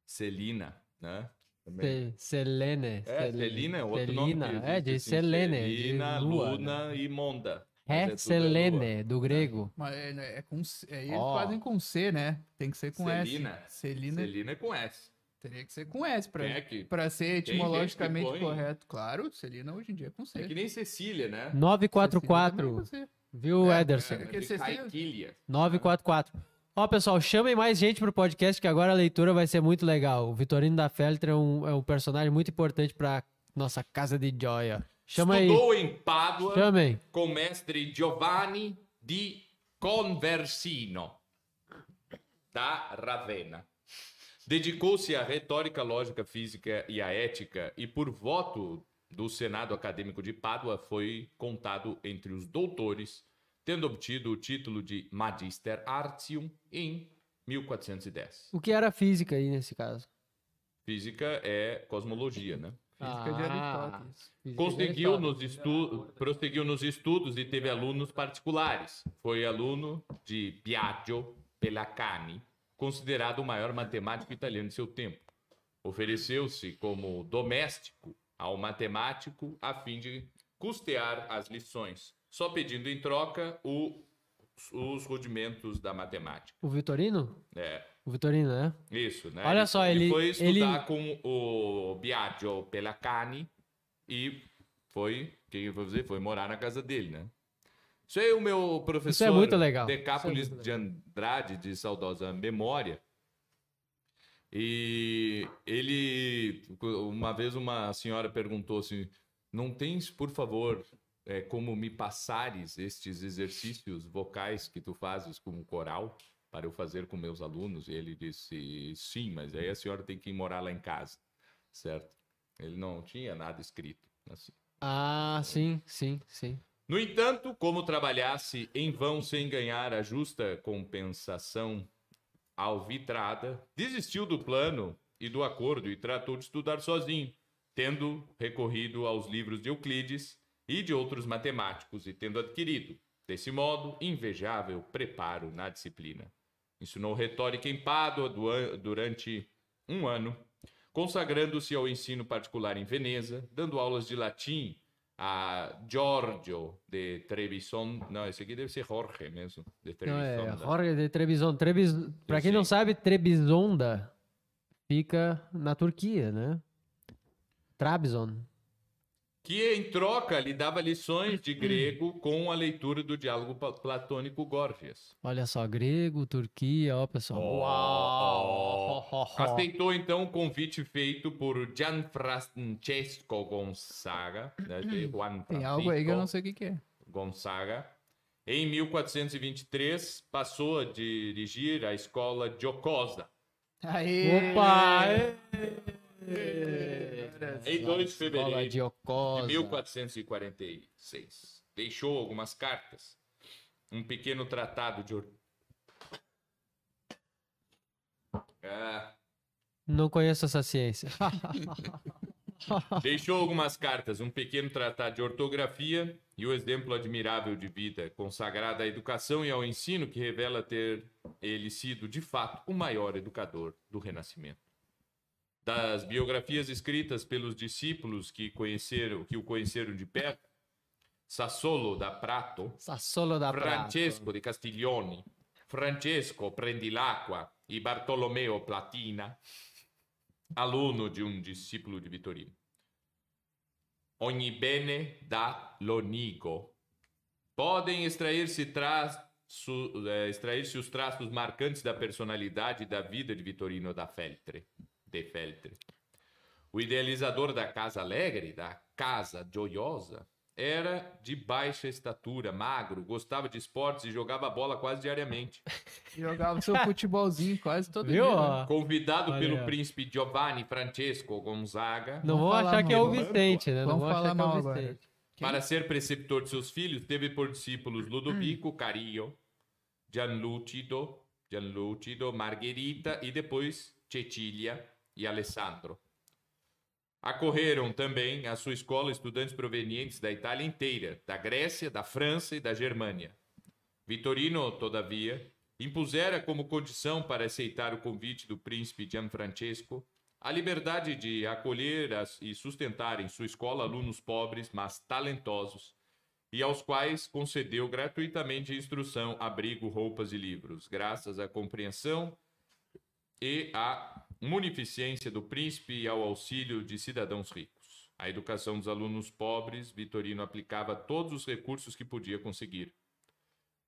Celina, né? Também. Se- Selene. É, Celina é outro Selina, nome. que É, de existe, assim, Selene. Celina, de lua, Luna né? e Monda. É lua. Selene, do grego. Mas é, é com C- é, eles Ó. fazem com C, né? Tem que ser com Celina. S. Celina. Celina é com S. Teria que ser com S pra, é que- pra ser que etimologicamente põe- correto. Claro, Celina hoje em dia é com C. É que nem Cecília, né? Cecília também é 944. com C. Viu, É, Ederson? é. É, Caiquilha. 944. Ó, pessoal, chamem mais gente pro podcast, que agora a leitura vai ser muito legal. O Vitorino da Feltre é um, é um personagem muito importante pra nossa casa de joia. Chama aí. Estudou em Pádua Chamem. com o mestre Giovanni di Conversino, da Ravenna. Dedicou-se à retórica, lógica, física e à ética, e por voto do Senado Acadêmico de Pádua foi contado entre os doutores, tendo obtido o título de Magister Artium em 1410. O que era física aí nesse caso? Física é cosmologia, né? Física de Ah, Aristóteles. física de Conseguiu Aristóteles. nos estudos, prosseguiu nos estudos e teve alunos particulares. Foi aluno de Biagio Pelacani, considerado o maior matemático italiano de seu tempo. Ofereceu-se como doméstico ao matemático a fim de custear as lições, só pedindo em troca o- os rudimentos da matemática. O Vitorino? É, O Vitorino, né? isso, né? Olha só, ele- foi estudar ele- com o Biagio Pelacani e foi, quem eu vou dizer, foi morar na casa dele, né? Isso aí o meu professor é muito legal. Decápolis Isso é muito de Andrade, de saudosa memória. E ele, uma vez uma senhora perguntou assim, não tens, por favor, é, como me passares estes exercícios vocais que tu fazes como coral para eu fazer com meus alunos? E ele disse, sim, mas aí a senhora tem que ir morar lá em casa, certo? Ele não tinha nada escrito, assim. Ah, sim, sim, sim. No entanto, como trabalhasse em vão sem ganhar a justa compensação alvitrada, desistiu do plano e do acordo e tratou de estudar sozinho, tendo recorrido aos livros de Euclides e de outros matemáticos e tendo adquirido, desse modo, invejável preparo na disciplina. Ensinou retórica em Pádua du- durante um ano, consagrando-se ao ensino particular em Veneza, dando aulas de latim a Giorgio de Trevisan. Não, esse aqui deve ser Jorge mesmo, de é Trevisan. né? Jorge de Trebizond. Trebiz... Pra quem não sabe, Trebizonda fica na Turquia, né? Trabzon. Que em troca lhe dava lições de grego com a leitura do diálogo platônico Górgias. Olha só, grego, Turquia, ó, pessoal. Ó, Uau! Aceitou então o convite feito por Gianfrancesco Gonzaga, né, de Juan Tem algo aí que eu não sei o que, que é. Gonzaga. Em 1423, passou a dirigir a escola Giocosa. Aê! Opa! Em 2 de fevereiro de de Ocosa. 1446. Deixou algumas cartas, um pequeno tratado de. Ah, Não conheço essa ciência. deixou algumas cartas, um pequeno tratado de ortografia e o exemplo admirável de vida consagrada à educação e ao ensino que revela ter ele sido, de fato, o maior educador do Renascimento. Das biografias escritas pelos discípulos que, conheceram, que o conheceram de perto, Sassolo da Prato, Sassolo da. Francesco di Castiglioni, Francesco Prendilacqua e Bartolomeo Platina, aluno de um discípulo de Vitorino. Ogni bene da Lonigo. Podem extrair-se eh, extrair-se os traços marcantes da personalidade e da vida de Vitorino da Feltre, de Feltre. O idealizador da Casa Alegre, da Casa Gioiosa, era de baixa estatura, magro, gostava de esportes e jogava bola quase diariamente. Jogava seu futebolzinho quase todo Viu? dia. né? Convidado Olha. pelo príncipe Giovanni Francesco Gonzaga Não vou achar que é o. Vicente, né? Não vou achar falar que é o agora. Vicente. Para ser preceptor de seus filhos, teve por discípulos Ludovico Cario, Gianlucido, Gianlucido, Margherita e depois Cecilia e Alessandro. Acorreram também à sua escola estudantes provenientes da Itália inteira, da Grécia, da França e da Germânia. Vitorino, todavia, impusera como condição para aceitar o convite do príncipe Gianfrancesco a liberdade de acolher e sustentar em sua escola alunos pobres, mas talentosos, e aos quais concedeu gratuitamente instrução, abrigo, roupas e livros, graças à compreensão e à munificência do príncipe e ao auxílio de cidadãos ricos. A educação dos alunos pobres, Vitorino aplicava todos os recursos que podia conseguir.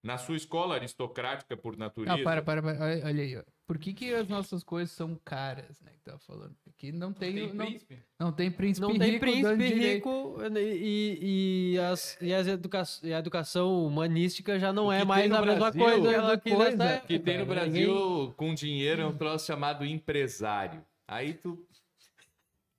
Na sua escola aristocrática por natureza, Não, para, para, para. Olha aí. Por que, que as nossas coisas são caras, né? Que tava falando. Aqui não tem, Tem não, príncipe? não tem príncipe Não tem rico príncipe rico e, e, as, e, as educa e a educação humanística já não é mais a mesma Brasil coisa é do que coisa que tem no. Brasil Ninguém- com dinheiro é um troço chamado empresário. Aí tu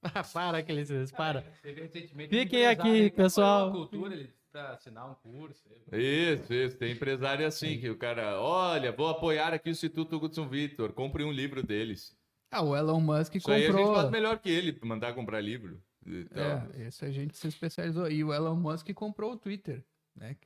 para, Clícias, para. Teve recentemente Fiquem aqui, pessoal. cultura ele, pra assinar um curso. Isso, isso. Tem empresário assim, que o cara, olha, vou apoiar aqui o Instituto Hudson Vitor, compre um livro deles. Ah, o Elon Musk Isso aí a gente comprou. faz melhor que ele, mandar comprar livro. Então, É, esse a gente se especializou. E o Elon Musk comprou o Twitter, né?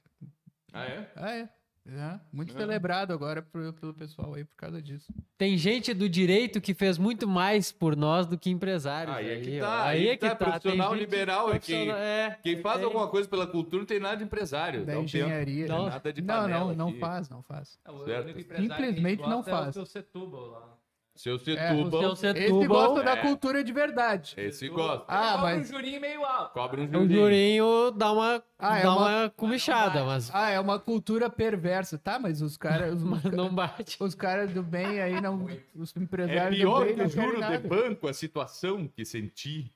Ah, é? Ah, é. É, muito É. celebrado agora pro- pelo pessoal aí por causa disso. Tem gente do direito que fez muito mais por nós do que empresários. Aí é que tá, Aí aí é que que tá, tá. Tem profissional gente liberal é quem- é. Quem faz Tem. alguma coisa pela cultura não tem nada de empresário. Da tempo. engenharia. Não, né? Nada de Não, panela não, não aqui. faz, não faz. É, o Certo. único empresário que a gente Simplesmente não gosta É faz. o seu Setúbal lá. Seu É, Setúbal, o seu Esse Setúbal gosta da É. cultura de verdade. esse gosta. Ah, Cobra mas- um jurinho meio alto. Cobra um O jurinho. jurinho dá uma, Ah, é dá uma- uma, comichada, mas, Ah, é uma cultura perversa. Tá, mas os caras. Os, mas não bate. os caras do bem aí não. Os É empresários pior do bem que o juro de banco, a situação que senti.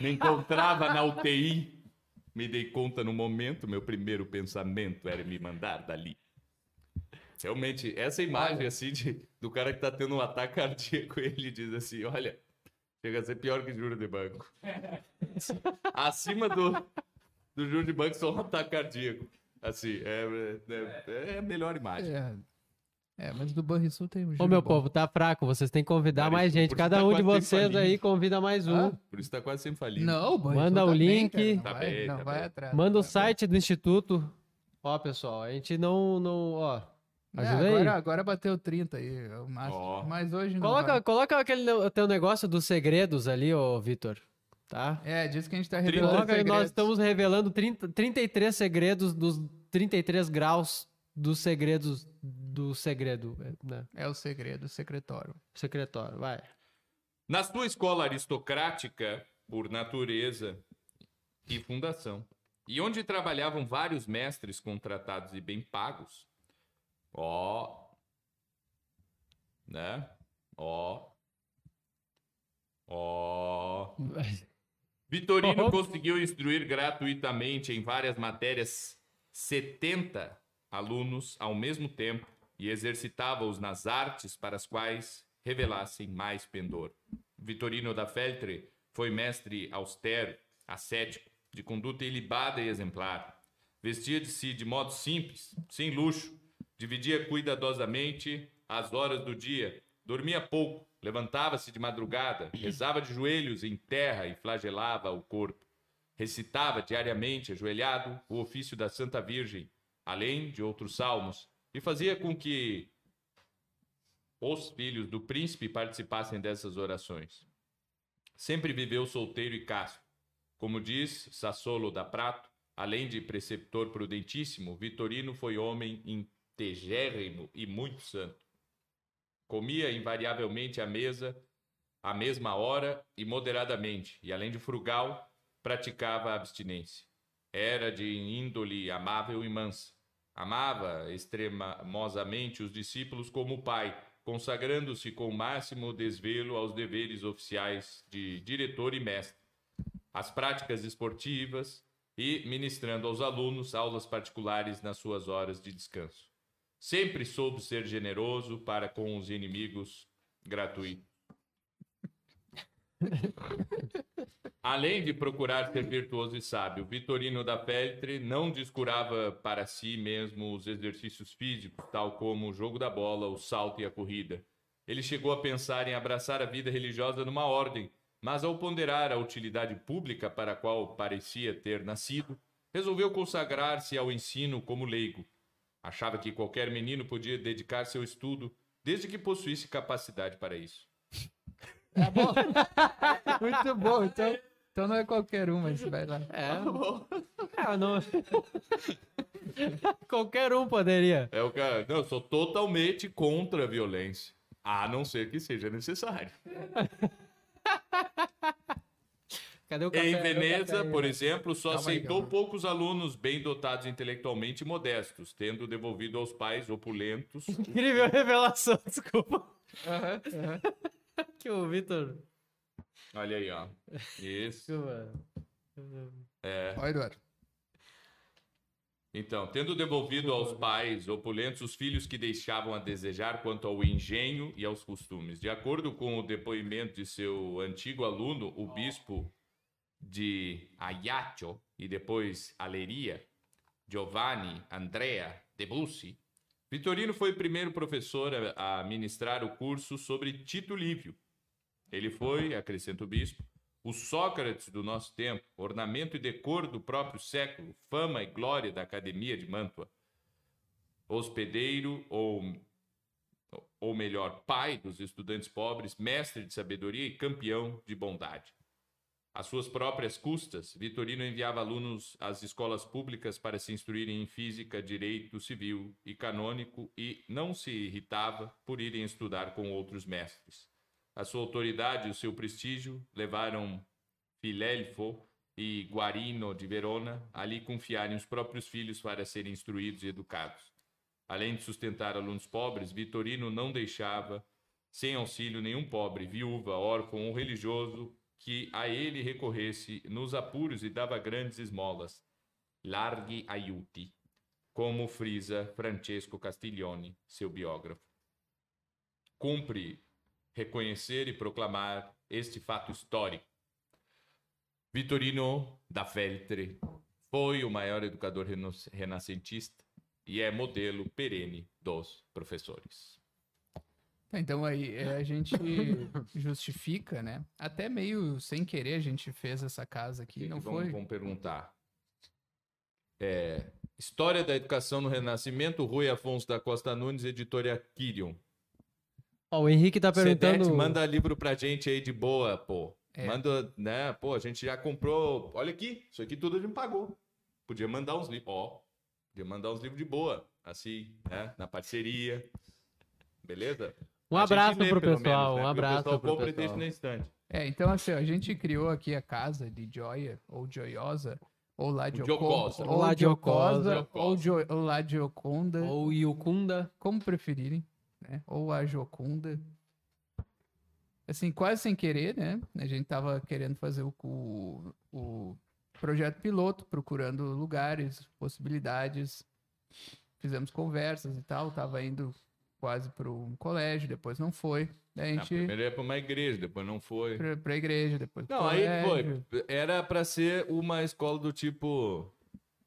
Me encontrava na UTI. Me dei conta no momento, meu primeiro pensamento era me mandar dali. Realmente, essa imagem assim de, do cara que tá tendo um ataque cardíaco, ele diz assim: olha, chega a ser pior que juro de banco. Acima do, do juro de banco, só um ataque cardíaco. Assim, é, é, é a melhor imagem. É. É, mas do Banrisul tem um Ô, meu bom. povo, tá fraco. Vocês têm que convidar Cara, mais gente. Cada tá um de vocês aí convida mais um. Ah, Por isso tá quase sem falido. Não, o Banrisul Manda tá o bem, link. cara, não Tá vai, bem, não tá vai bem. atrás. Manda o site do Instituto. Ó, pessoal, a gente não. não ó. Ajuda É, aí. agora, agora bateu 30 aí, é o máximo. Ó. Mas hoje não Coloca, vai. coloca aquele teu negócio dos segredos ali, ô Vitor. Tá? É, diz que a gente tá 30 revelando Coloca nós estamos revelando 30, 33 segredos dos 33 graus dos segredos do segredo, né? É o segredo, o secretório. Secretório, vai. Na sua escola aristocrática, por natureza e fundação, e onde trabalhavam vários mestres contratados e bem pagos, ó, né? Ó, ó. Vitorino Ó. conseguiu instruir gratuitamente em várias matérias 70 alunos ao mesmo tempo e exercitava-os nas artes para as quais revelassem mais pendor. Vitorino da Feltre foi mestre austero, ascético, de conduta ilibada e exemplar. Vestia-se de modo simples, sem luxo, dividia cuidadosamente as horas do dia, dormia pouco, levantava-se de madrugada, rezava de joelhos em terra e flagelava o corpo. Recitava diariamente, ajoelhado, o ofício da Santa Virgem, além de outros salmos, e fazia com que os filhos do príncipe participassem dessas orações. Sempre viveu solteiro e casto. Como diz Sassolo da Prato, além de preceptor prudentíssimo, Vitorino foi homem integérrimo e muito santo. Comia invariavelmente à mesa, à mesma hora e moderadamente, e além de frugal, praticava a abstinência. Era de índole amável e mansa. Amava extremosamente os discípulos como pai, consagrando-se com o máximo desvelo aos deveres oficiais de diretor e mestre, às práticas esportivas e ministrando aos alunos aulas particulares nas suas horas de descanso. Sempre soube ser generoso para com os inimigos gratuitos. Além de procurar ser virtuoso e sábio, Vitorino da Feltre não descurava para si mesmo os exercícios físicos, tal como o jogo da bola, o salto e a corrida. Ele chegou a pensar em abraçar a vida religiosa numa ordem, mas ao ponderar a utilidade pública para a qual parecia ter nascido, resolveu consagrar-se ao ensino como leigo. Achava que qualquer menino podia dedicar-se ao estudo, desde que possuísse capacidade para isso. Tá bom. Muito bom. Então, então não é qualquer um, mas vai lá. É. Ah, não. Qualquer um poderia. É o cara. Não, eu sou totalmente contra a violência. A não ser que seja necessário. Cadê o café? Em Veneza, café aí, por exemplo, só Calma aí, aceitou calma. poucos alunos bem dotados intelectualmente e modestos, tendo devolvido aos pais opulentos. Incrível revelação, desculpa. Aham, aham. Que o Vitor. Olha aí, ó. Isso. Desculpa. Ó, Eduardo. Então, tendo devolvido aos pais opulentos os filhos que deixavam a desejar quanto ao engenho e aos costumes. De acordo com o depoimento de seu antigo aluno, o bispo de Ajaccio e depois Aleria, Giovanni Andrea de Bussi, Vitorino foi o primeiro professor a a ministrar o curso sobre Tito Livio. Ele foi, acrescenta o bispo, o Sócrates do nosso tempo, ornamento e decor do próprio século, fama e glória da Academia de Mantua. hospedeiro ou, ou melhor, pai dos estudantes pobres, mestre de sabedoria e campeão de bondade. Às suas próprias custas, Vitorino enviava alunos às escolas públicas para se instruírem em física, direito civil e canônico e não se irritava por irem estudar com outros mestres. A sua autoridade e o seu prestígio levaram Filelfo e Guarino de Verona a lhe confiarem os próprios filhos para serem instruídos e educados. Além de sustentar alunos pobres, Vitorino não deixava sem auxílio nenhum pobre, viúva, órfão ou religioso que a ele recorresse nos apuros e dava grandes esmolas. Larghi aiuti, como frisa Francesco Castiglione, seu biógrafo. Cumpre reconhecer e proclamar este fato histórico. Vitorino da Feltre foi o maior educador renascentista e é modelo perene dos professores. Então aí é, a gente justifica, né? Até meio sem querer a gente fez essa casa aqui, Que não vamos, foi? Vamos perguntar. É, História da Educação no Renascimento, Rui Afonso da Costa Nunes, editora Quirion. Ó, o Henrique tá perguntando. Sedete, manda livro pra gente aí de boa, pô. É. Manda, né? Pô, a gente já comprou. Olha aqui, isso aqui tudo a gente pagou. Podia mandar uns livros, ó. Podia mandar uns livros de boa, assim, né? Na parceria. Beleza? Um A abraço lê, pro pessoal, menos, né? um abraço O pessoal pro compra e deixa pessoal. na estante. É, então assim, a gente criou aqui a casa de Joia, ou Joiosa, ou lá de Jocosa. ou Lá de Jocosa, Jocosa. ou, jo, ou lá de Oconda, Ou Yukunda. como preferirem, né? Ou a Jocunda. Assim, quase sem querer, né? A gente tava querendo fazer o, o, o projeto piloto, procurando lugares, possibilidades. Fizemos conversas e tal, tava indo quase para um colégio, depois não foi. A Não, gente primeiro ia pra uma igreja, depois não foi. pra, pra igreja, depois Não, aí colégio. foi. Era pra ser uma escola do tipo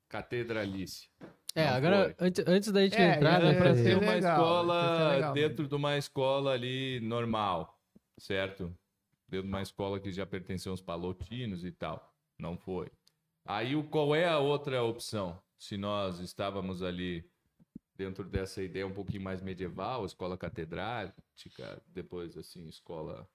catedralice. É, Não agora, antes, antes da gente É, entrar, ia né, ser Pra Fred? ser uma legal, escola legal, dentro de uma escola ali normal, certo? Dentro de uma escola que já pertencia aos palotinos e tal. Não foi. Aí qual é a outra opção? Se nós estávamos ali dentro dessa ideia um pouquinho mais medieval, escola catedrática, depois assim, escola.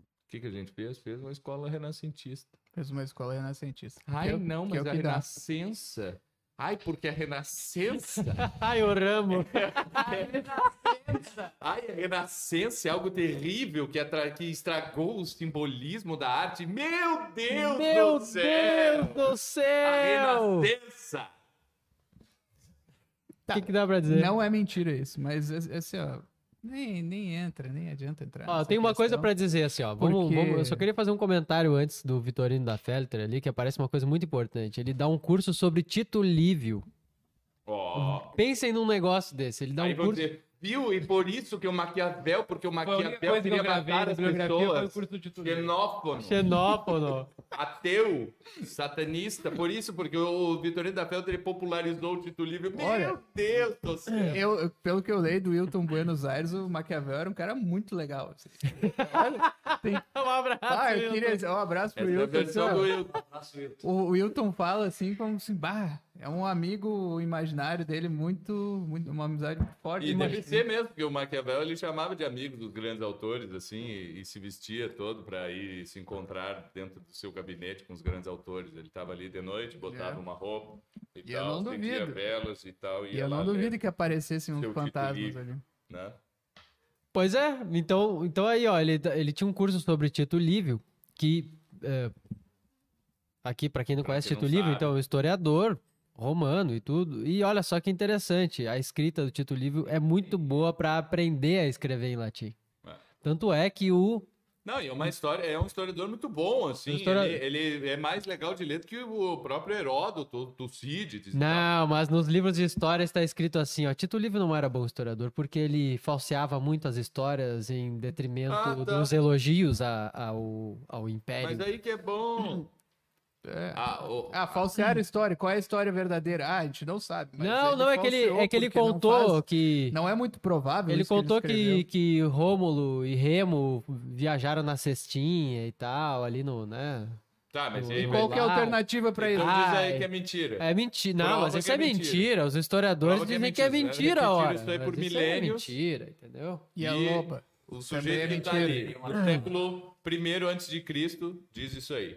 O que, que a gente fez? Fez uma escola renascentista. Fez uma escola renascentista. Ai, Que é não, que é mas a que dá. renascença. Ai, porque a renascença. Ai, o Ramo. Ai, a renascença é algo terrível que, atra... que estragou o simbolismo da arte. Meu Deus Meu do céu! Deus do A céu! Renascença! O que, que dá pra dizer? Não é mentira isso, mas esse- ó, nem, nem entra, nem adianta entrar. Ó, tem uma coisa questão. pra dizer assim, ó. Vamos, Porque- vamos- eu só queria fazer um comentário antes do Vitorino da Felter ali, que aparece uma coisa muito importante. Ele dá um curso sobre Tito Livio. Ó. Pensem num negócio desse. Ele dá Aí um curso. dizer, viu? E por isso que o Maquiavel, porque o a Maquiavel queria gravei matar as pessoas. Xenófono. Xenófono. ateu, satanista, por isso, porque o Vitorino da Felter ele popularizou o Tito Livre. Meu Olha, Deus do céu! Eu, eu- pelo que eu leio do Wilton Buenos Aires, o Maquiavel era um cara muito legal. assim. Olha, tem- um abraço. Ah, eu queria dizer, um abraço pro Essa é a Wilton. versão ó. do Wilton. O o Wilton fala assim, como assim, bah, é um amigo imaginário dele muito, muito uma amizade muito forte. E deve ser mesmo, porque o Maquiavel ele chamava de amigo dos grandes autores, assim, e, e se vestia todo para ir se encontrar dentro do seu gabinete com os grandes autores. Ele estava ali de noite, botava É. uma roupa e, E eu tal, não acendia duvido. velas e tal. E eu não duvido que aparecessem uns fantasmas Livre. ali. né? Pois é, então, então aí, ó, ele, ele tinha um curso sobre Tito Livio, que. é, aqui, pra quem não Pra conhece quem Tito não Livio, sabe. então, historiador romano e tudo. E olha só que interessante, a escrita do Tito Livio é muito boa pra aprender a escrever em latim. É. Tanto é que o. Não, e é uma história, é um historiador muito bom, assim. Historia- Ele, ele é mais legal de ler do que o próprio Heródoto, Tucídides. Não, mas nos livros de história está escrito assim, ó. Tito Livio não era bom historiador porque ele falseava muito as histórias em detrimento Ah, tá. dos elogios a- ao, ao império. Mas aí que é bom. É. Ah, o- Ah, falsear a história. Qual é a história verdadeira? Ah, a gente não sabe. mas não, ele não, é que ele, é que ele porque não contou faz- que. Não é muito provável. Ele isso contou que, escreveu. que Rômulo e Remo viajaram na cestinha e tal, ali no, né? Tá, mas aí, mas- qual que é a alternativa pra isso? Então diz aí Ai. que é mentira. É mentira. Não, Prova mas isso que é é mentira. mentira. Os historiadores Prova que é dizem que é mentira. mentira, Repetiram ora. isso aí por milênios. é mentira, entendeu? E a E- loba? O sujeito é que tá ali, mentira. no século I antes de Cristo, diz isso aí.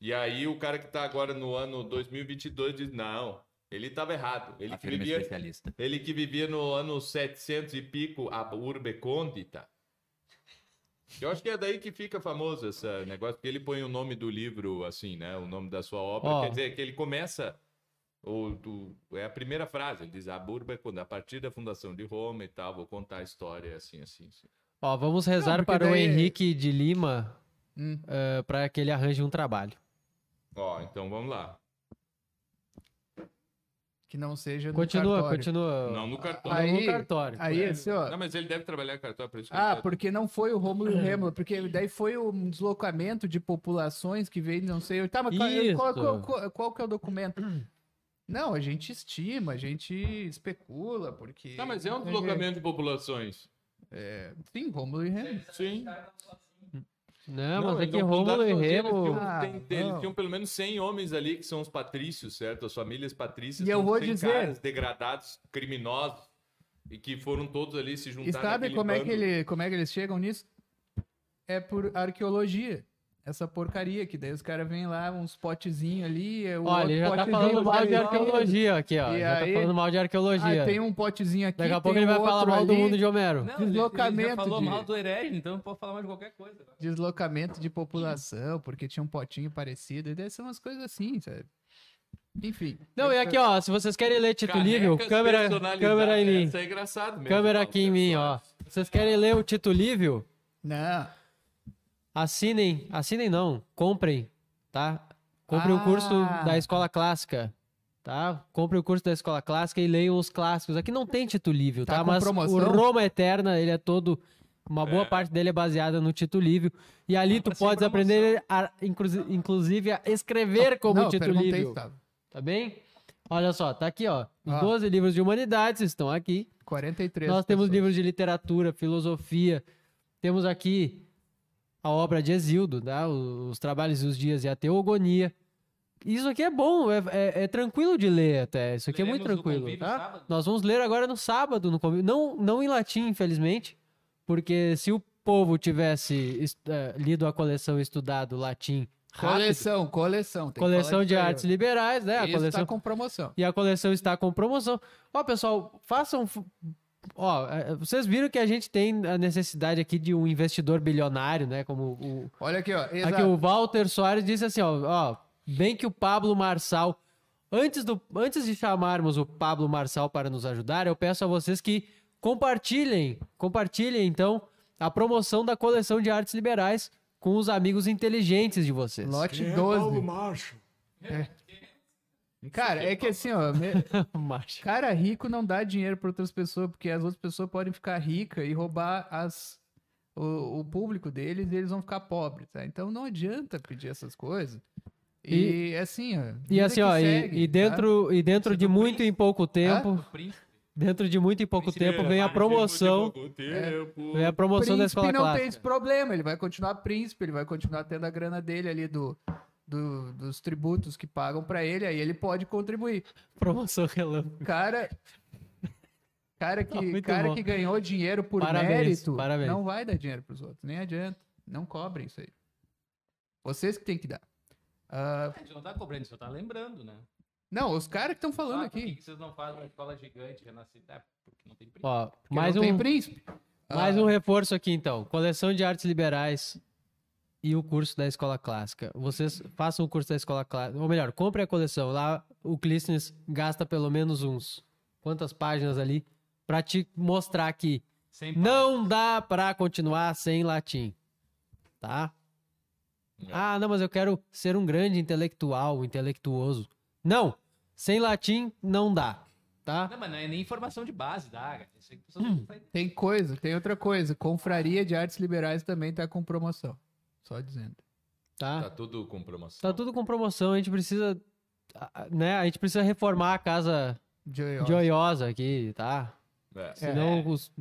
E aí o cara que tá agora no ano 2022 diz, não, ele estava errado. Ele que, Afirma vivia, especialista. ele que vivia no ano 700 e pico, a urbe condita. Eu acho que é daí que fica famoso esse negócio, porque ele põe o nome do livro assim, né? O nome da sua obra. Ó. Quer dizer, que ele começa. O, do- é a primeira frase, ele diz a urbe condita, a partir da fundação de Roma e tal, vou contar a história assim, assim. assim. Ó, vamos rezar Não, para o daí- Henrique de Lima Hum. eh, para que ele arranje um trabalho. Ó, então vamos lá. Que não seja no Continua, cartório. continua. Não no cartório. Aí- no cartório. Aí, assim, ó. Não, mas ele deve trabalhar cartório, por isso que Ah, ele porque não foi o Rômulo e o Rêmulo, porque daí foi um deslocamento de populações que veio, não sei. Tá, mas qual, Isso. qual, qual- qual- qual que é o documento? Não, a gente estima, a gente especula, porque. Tá, mas é um deslocamento de populações. Sim, Rômulo e Rêmulo. Sim. Não, mas é eles que não Rômulo e Remo... Eles tinham, Ah, tem- eles não. tinham pelo menos 100 homens ali que são os patrícios, certo? As famílias patrícias. E eu vou 100 dizer- caras degradados, criminosos, e que foram todos ali se juntar E sabe como é, que ele, como é que eles chegam nisso? É por arqueologia. Essa porcaria, que daí os caras vêm lá, uns potezinhos ali. é o Olha, já tá potezinho falando mal de arqueologia aqui, ó. E Já tá aí- falando mal de arqueologia. Ah, tem um potezinho aqui. Daqui a pouco ele vai falar mal do ali. mundo de Homero. Não, ele- ele Deslocamento já falou de- mal do herege, então pode falar mais de qualquer coisa. agora. deslocamento de população, porque tinha um potinho parecido, e deve ser umas coisas assim, sabe? Enfim. Não, e aqui, ó, se vocês querem ler Tito Livre, câmera, câmera em mim. Isso é engraçado mesmo. Câmera aqui em mim, ó. Vocês querem ler o Tito Livre? Não. Assinem, assinem não, comprem, tá? Comprem o Ah. curso da Escola Clássica, tá? Comprem o curso da Escola Clássica e leiam os clássicos. Aqui não tem Tito Livre, Tá tá? Mas promoção? o Roma Eterna, ele é todo... Uma boa É. parte dele é baseada no Tito Livre. E ali tu podes aprender, a, inclusi- inclusive, a escrever como não, Tito se tava. Tá bem? Olha só, tá aqui, ó. Os Ah. 12 livros de humanidades estão aqui. 43 Nós temos pessoas. livros de literatura, filosofia. Temos aqui a obra de Exildo, tá? os, os trabalhos dos dias e a teogonia. Isso aqui é bom, é, é- é tranquilo de ler até. Isso aqui é muito Leremos tranquilo, convívio tá? sábado? Nós vamos ler agora no sábado, no convívio. Não, não em latim, infelizmente, porque se o povo tivesse es- eh, lido a coleção e estudado latim rápido, Coleção, coleção. tem que coleção de artes liberais, né? A Isso coleção tá com promoção. e a coleção está com promoção. Ó, pessoal, façam. Ó, é, vocês viram que a gente tem a necessidade aqui de um investidor bilionário, né? Como o. Olha aqui, ó. Aqui Exato. o Walter Soares disse assim, ó, ó. Bem que o Pablo Marçal. Antes, do, antes de chamarmos o Pablo Marçal para nos ajudar, eu peço a vocês que compartilhem. Compartilhem, então, a promoção da coleção de artes liberais com os amigos inteligentes de vocês. Lote Quem é Paulo 12. Macho? Cara, é que assim, ó. me-. Cara rico não dá dinheiro para outras pessoas, porque as outras pessoas podem ficar ricas e roubar as, o, o público deles e eles vão ficar pobres, tá? Então não adianta pedir essas coisas. E, assim, ó. E assim, ó, e- segue, e, tá? dentro, e dentro de muito em pouco tempo, príncipe. dentro de muito em pouco tempo vem a Príncipe de promoção, tempo. vem a promoção da príncipe escola não tem clássica. esse problema, ele vai continuar príncipe, ele vai continuar tendo a grana dele ali do, do- dos tributos que pagam pra ele, aí ele pode contribuir. Promoção relâmpago. Cara, cara que, Muito cara bom. que ganhou dinheiro por Parabéns, mérito, parabéns. não vai dar dinheiro pros outros, nem adianta, não cobrem isso aí. Vocês que tem que dar. Ah, A gente não tá cobrando, só tá lembrando, né? não, os caras que estão falando Ah, por que aqui, vocês não fazem uma escola gigante, renascida? É, porque não tem príncipe. Ó, mais não tem um, príncipe. mais Ah, um reforço aqui então. Coleção de artes liberais e o curso da escola clássica. Vocês façam o curso da escola clássica, ou melhor, compre a coleção. Lá o Clístenes gasta pelo menos uns quantas páginas ali pra te mostrar que Sem Não dá pra continuar sem latim. Tá? É. Ah, não, mas eu quero ser um grande intelectual, intelectuoso. Não! Sem latim não dá. Tá? Não, mas não é nem informação de base pessoas Hum. não. Tem coisa, tem outra coisa. Confraria de Artes Liberais também tá com promoção. Só dizendo. Tá Tá? tudo com promoção. Tá tudo com promoção. A gente precisa. Né? A gente precisa reformar a casa Joyosa. joiosa aqui, tá? É. Senão os-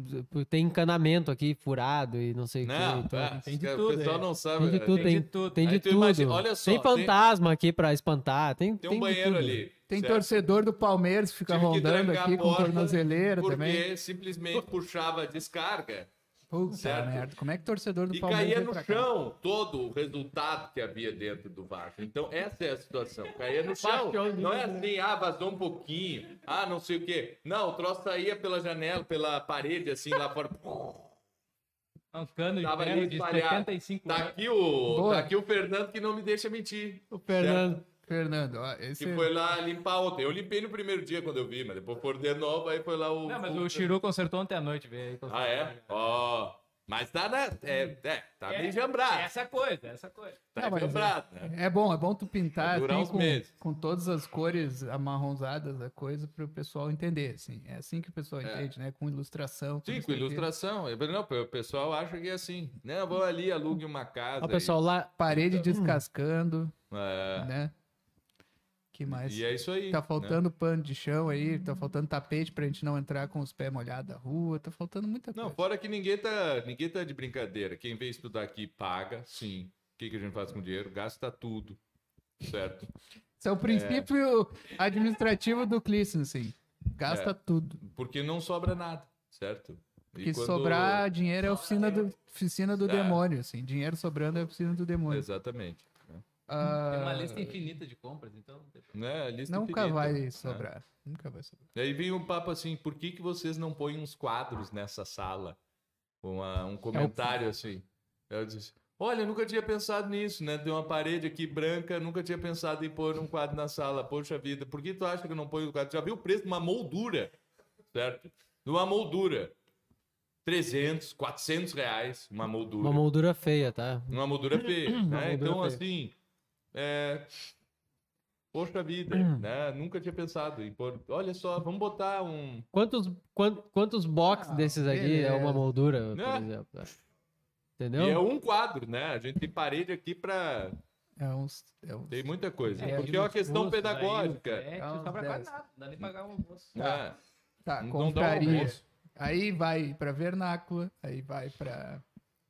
tem encanamento aqui furado e não sei o Não, que. Então, é, tem de o tudo pessoal aí. não sabe. tem de tudo, tem tem, de tudo. tem de tudo. imagina- olha só, tem tem- fantasma aqui pra espantar. Tem, Tem tem um de banheiro tudo. ali. Tem certo? torcedor do Palmeiras que fica Tive que rondando trancar aqui com tornozeleira porque também. simplesmente puxava a descarga Puta certo. merda. Como é que torcedor do e Palmeiras caía vem no pra cá? chão todo o resultado que havia dentro do vaso. Então, essa é a situação. Caía no chão. Não é assim, ah, vazou um pouquinho, ah, não sei o quê. Não, o troço saía pela janela, pela parede, assim, lá fora. Um cano de Tava de espalhado. 75 Tá anos. aqui o, Boa. tá aqui o Fernando que não me deixa mentir. O Fernando. Fernando, ó, esse Que foi lá limpar ontem. Eu limpei no primeiro dia quando eu vi, mas depois foram de novo, aí foi lá o. Não, mas o- o Chiru consertou ontem à noite, veio aí. Ah, é? Ó. Mas tá na. É, é tá É, meio jambrado. Essa coisa, essa coisa. Tá Não, jambrado, né? É bom, é bom tu pintar assim, uns com, meses. com todas as cores amarronzadas da coisa para o pessoal entender, assim. É assim que o pessoal É. entende, né? Com ilustração. Sim, com o quê. ilustração. Eu- Não, o pessoal acha que é assim. Não, vou ali, alugue uma casa. Ó, pessoal, lá. Parede descascando, É, né? Que mais? e é isso aí. Tá né? faltando pano de chão aí, tá faltando tapete pra gente não entrar com os pés molhados na rua, tá faltando muita coisa. Não, fora que ninguém tá, ninguém tá de brincadeira. Quem vem estudar aqui paga, sim. O que, que a gente faz com o dinheiro? Gasta tudo. Certo? Isso é o princípio administrativo do Clisson, assim. Gasta É. tudo. Porque não sobra nada, certo? Porque quando- sobrar dinheiro é a oficina do, oficina do É. demônio, assim. Dinheiro sobrando é a oficina do demônio. Exatamente. Ah, Tem uma lista infinita de compras, então. Né? A lista Nunca infinita, vai né? sobrar. Nunca vai sobrar. E aí vem um papo assim, por que, que vocês não põem uns quadros nessa sala? Uma- um comentário assim. Eu disse, olha, eu nunca tinha pensado nisso, né? Tem uma parede aqui branca, nunca tinha pensado em pôr um quadro na sala. Poxa vida, por que tu acha que eu não ponho o quadro? Já viu o preço de uma moldura, certo? De uma moldura. 300, 400 reais, uma moldura. Uma moldura feia, tá? Uma moldura feia, né? moldura Então, feia. assim, é... Poxa vida, né? Nunca tinha pensado em pôr... Olha só, vamos botar um... Quantos, quant- quantos box Ah, desses aqui é uma beleza. moldura, por Né? exemplo? É. E é Entendeu? um quadro, né? A gente tem parede aqui pra... É uns. É uns... Tem muita coisa. É, porque é uma questão Custos aí, pedagógica. É, É não sobra quase 10. nada. Não dá nem pagar um almoço. É. Tá, Não dá um compraria. almoço. Aí vai pra vernácula, aí vai pra.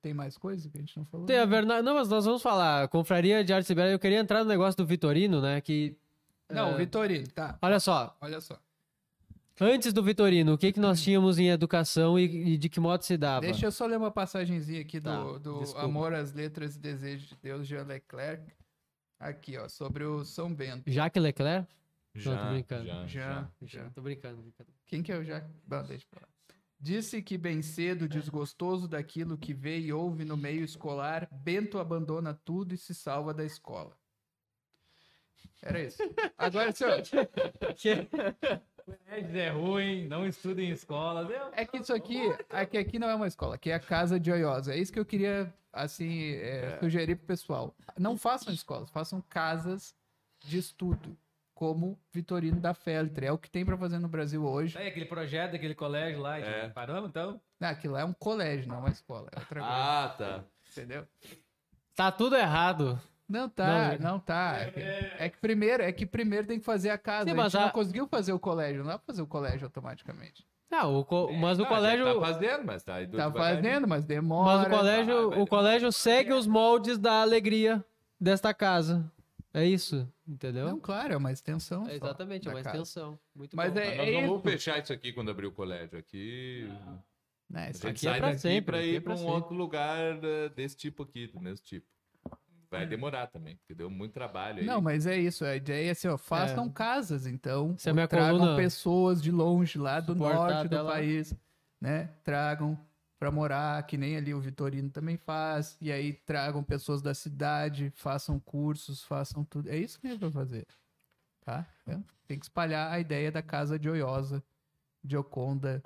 Tem mais coisa que a gente não falou? Tem a Verna... Não, mas nós vamos falar. Confraria de Arte Ibérica. Eu queria entrar no negócio do Vitorino, né? Que. Não, é, Vitorino, tá. Olha só. Olha só. Antes do Vitorino, o que, que nós tínhamos em educação e, e de que modo se dava? Deixa eu só ler uma passagenzinha aqui do, Tá, do desculpa. Amor às Letras e Desejos de Deus, Jean Leclerc. Aqui, ó, sobre o São Bento. Jacques Leclerc? Já, tô brincando. já, Já, já. já. Tô brincando, brincando. Quem que é o Jacques? Bom, deixa pra lá. Disse que bem cedo, desgostoso daquilo que vê e ouve no meio escolar, Bento abandona tudo e se salva da escola. Era isso. Agora, senhor, Colégio é ruim, não estuda em escola. É que isso aqui, é que aqui não é uma escola, aqui é a casa de Oiosa. É isso que eu queria, assim, é, sugerir pro pessoal. Não façam escolas, façam casas de estudo, como Vitorino da Feltre. É o que tem pra fazer no Brasil hoje. Aí, aquele projeto daquele colégio lá, É. já paramos então? Não, aquilo lá é um colégio, não é uma escola. É outra coisa, Ah, tá. entendeu? Tá tudo errado. Não tá, Não, não, tá. É que, é que primeiro, é que primeiro tem que fazer a casa. Sim, a mas gente não a- conseguiu fazer o colégio, não dá pra fazer o colégio automaticamente. Não, o co- mas o Não, colégio. Tá fazendo, mas tá aí Tá fazendo, mas demora. Mas o colégio, vai, o colégio segue os moldes da alegria desta casa. É isso, entendeu? Não, claro, é uma extensão. É exatamente, é uma casa. extensão. Muito Mas bom. é- Mas nós não vamos fechar isso aqui quando abrir o colégio. Aqui Né, a isso gente aqui é sai pra daqui sempre, pra é ir pra pra um sempre. outro lugar eh, desse tipo aqui, do mesmo tipo. Vai demorar também, porque deu muito trabalho aí. Não, mas é isso. A ideia é assim, ó, façam casas, então. Se a minha tragam coluna pessoas de longe, lá do suportar norte do país, né? Tragam pra morar, que nem ali o Vitorino também faz. E aí tragam pessoas da cidade, façam cursos, façam tudo. É isso que a gente vai fazer. Tá? É, Tem que espalhar a ideia da casa de Oiosa, de Oconda.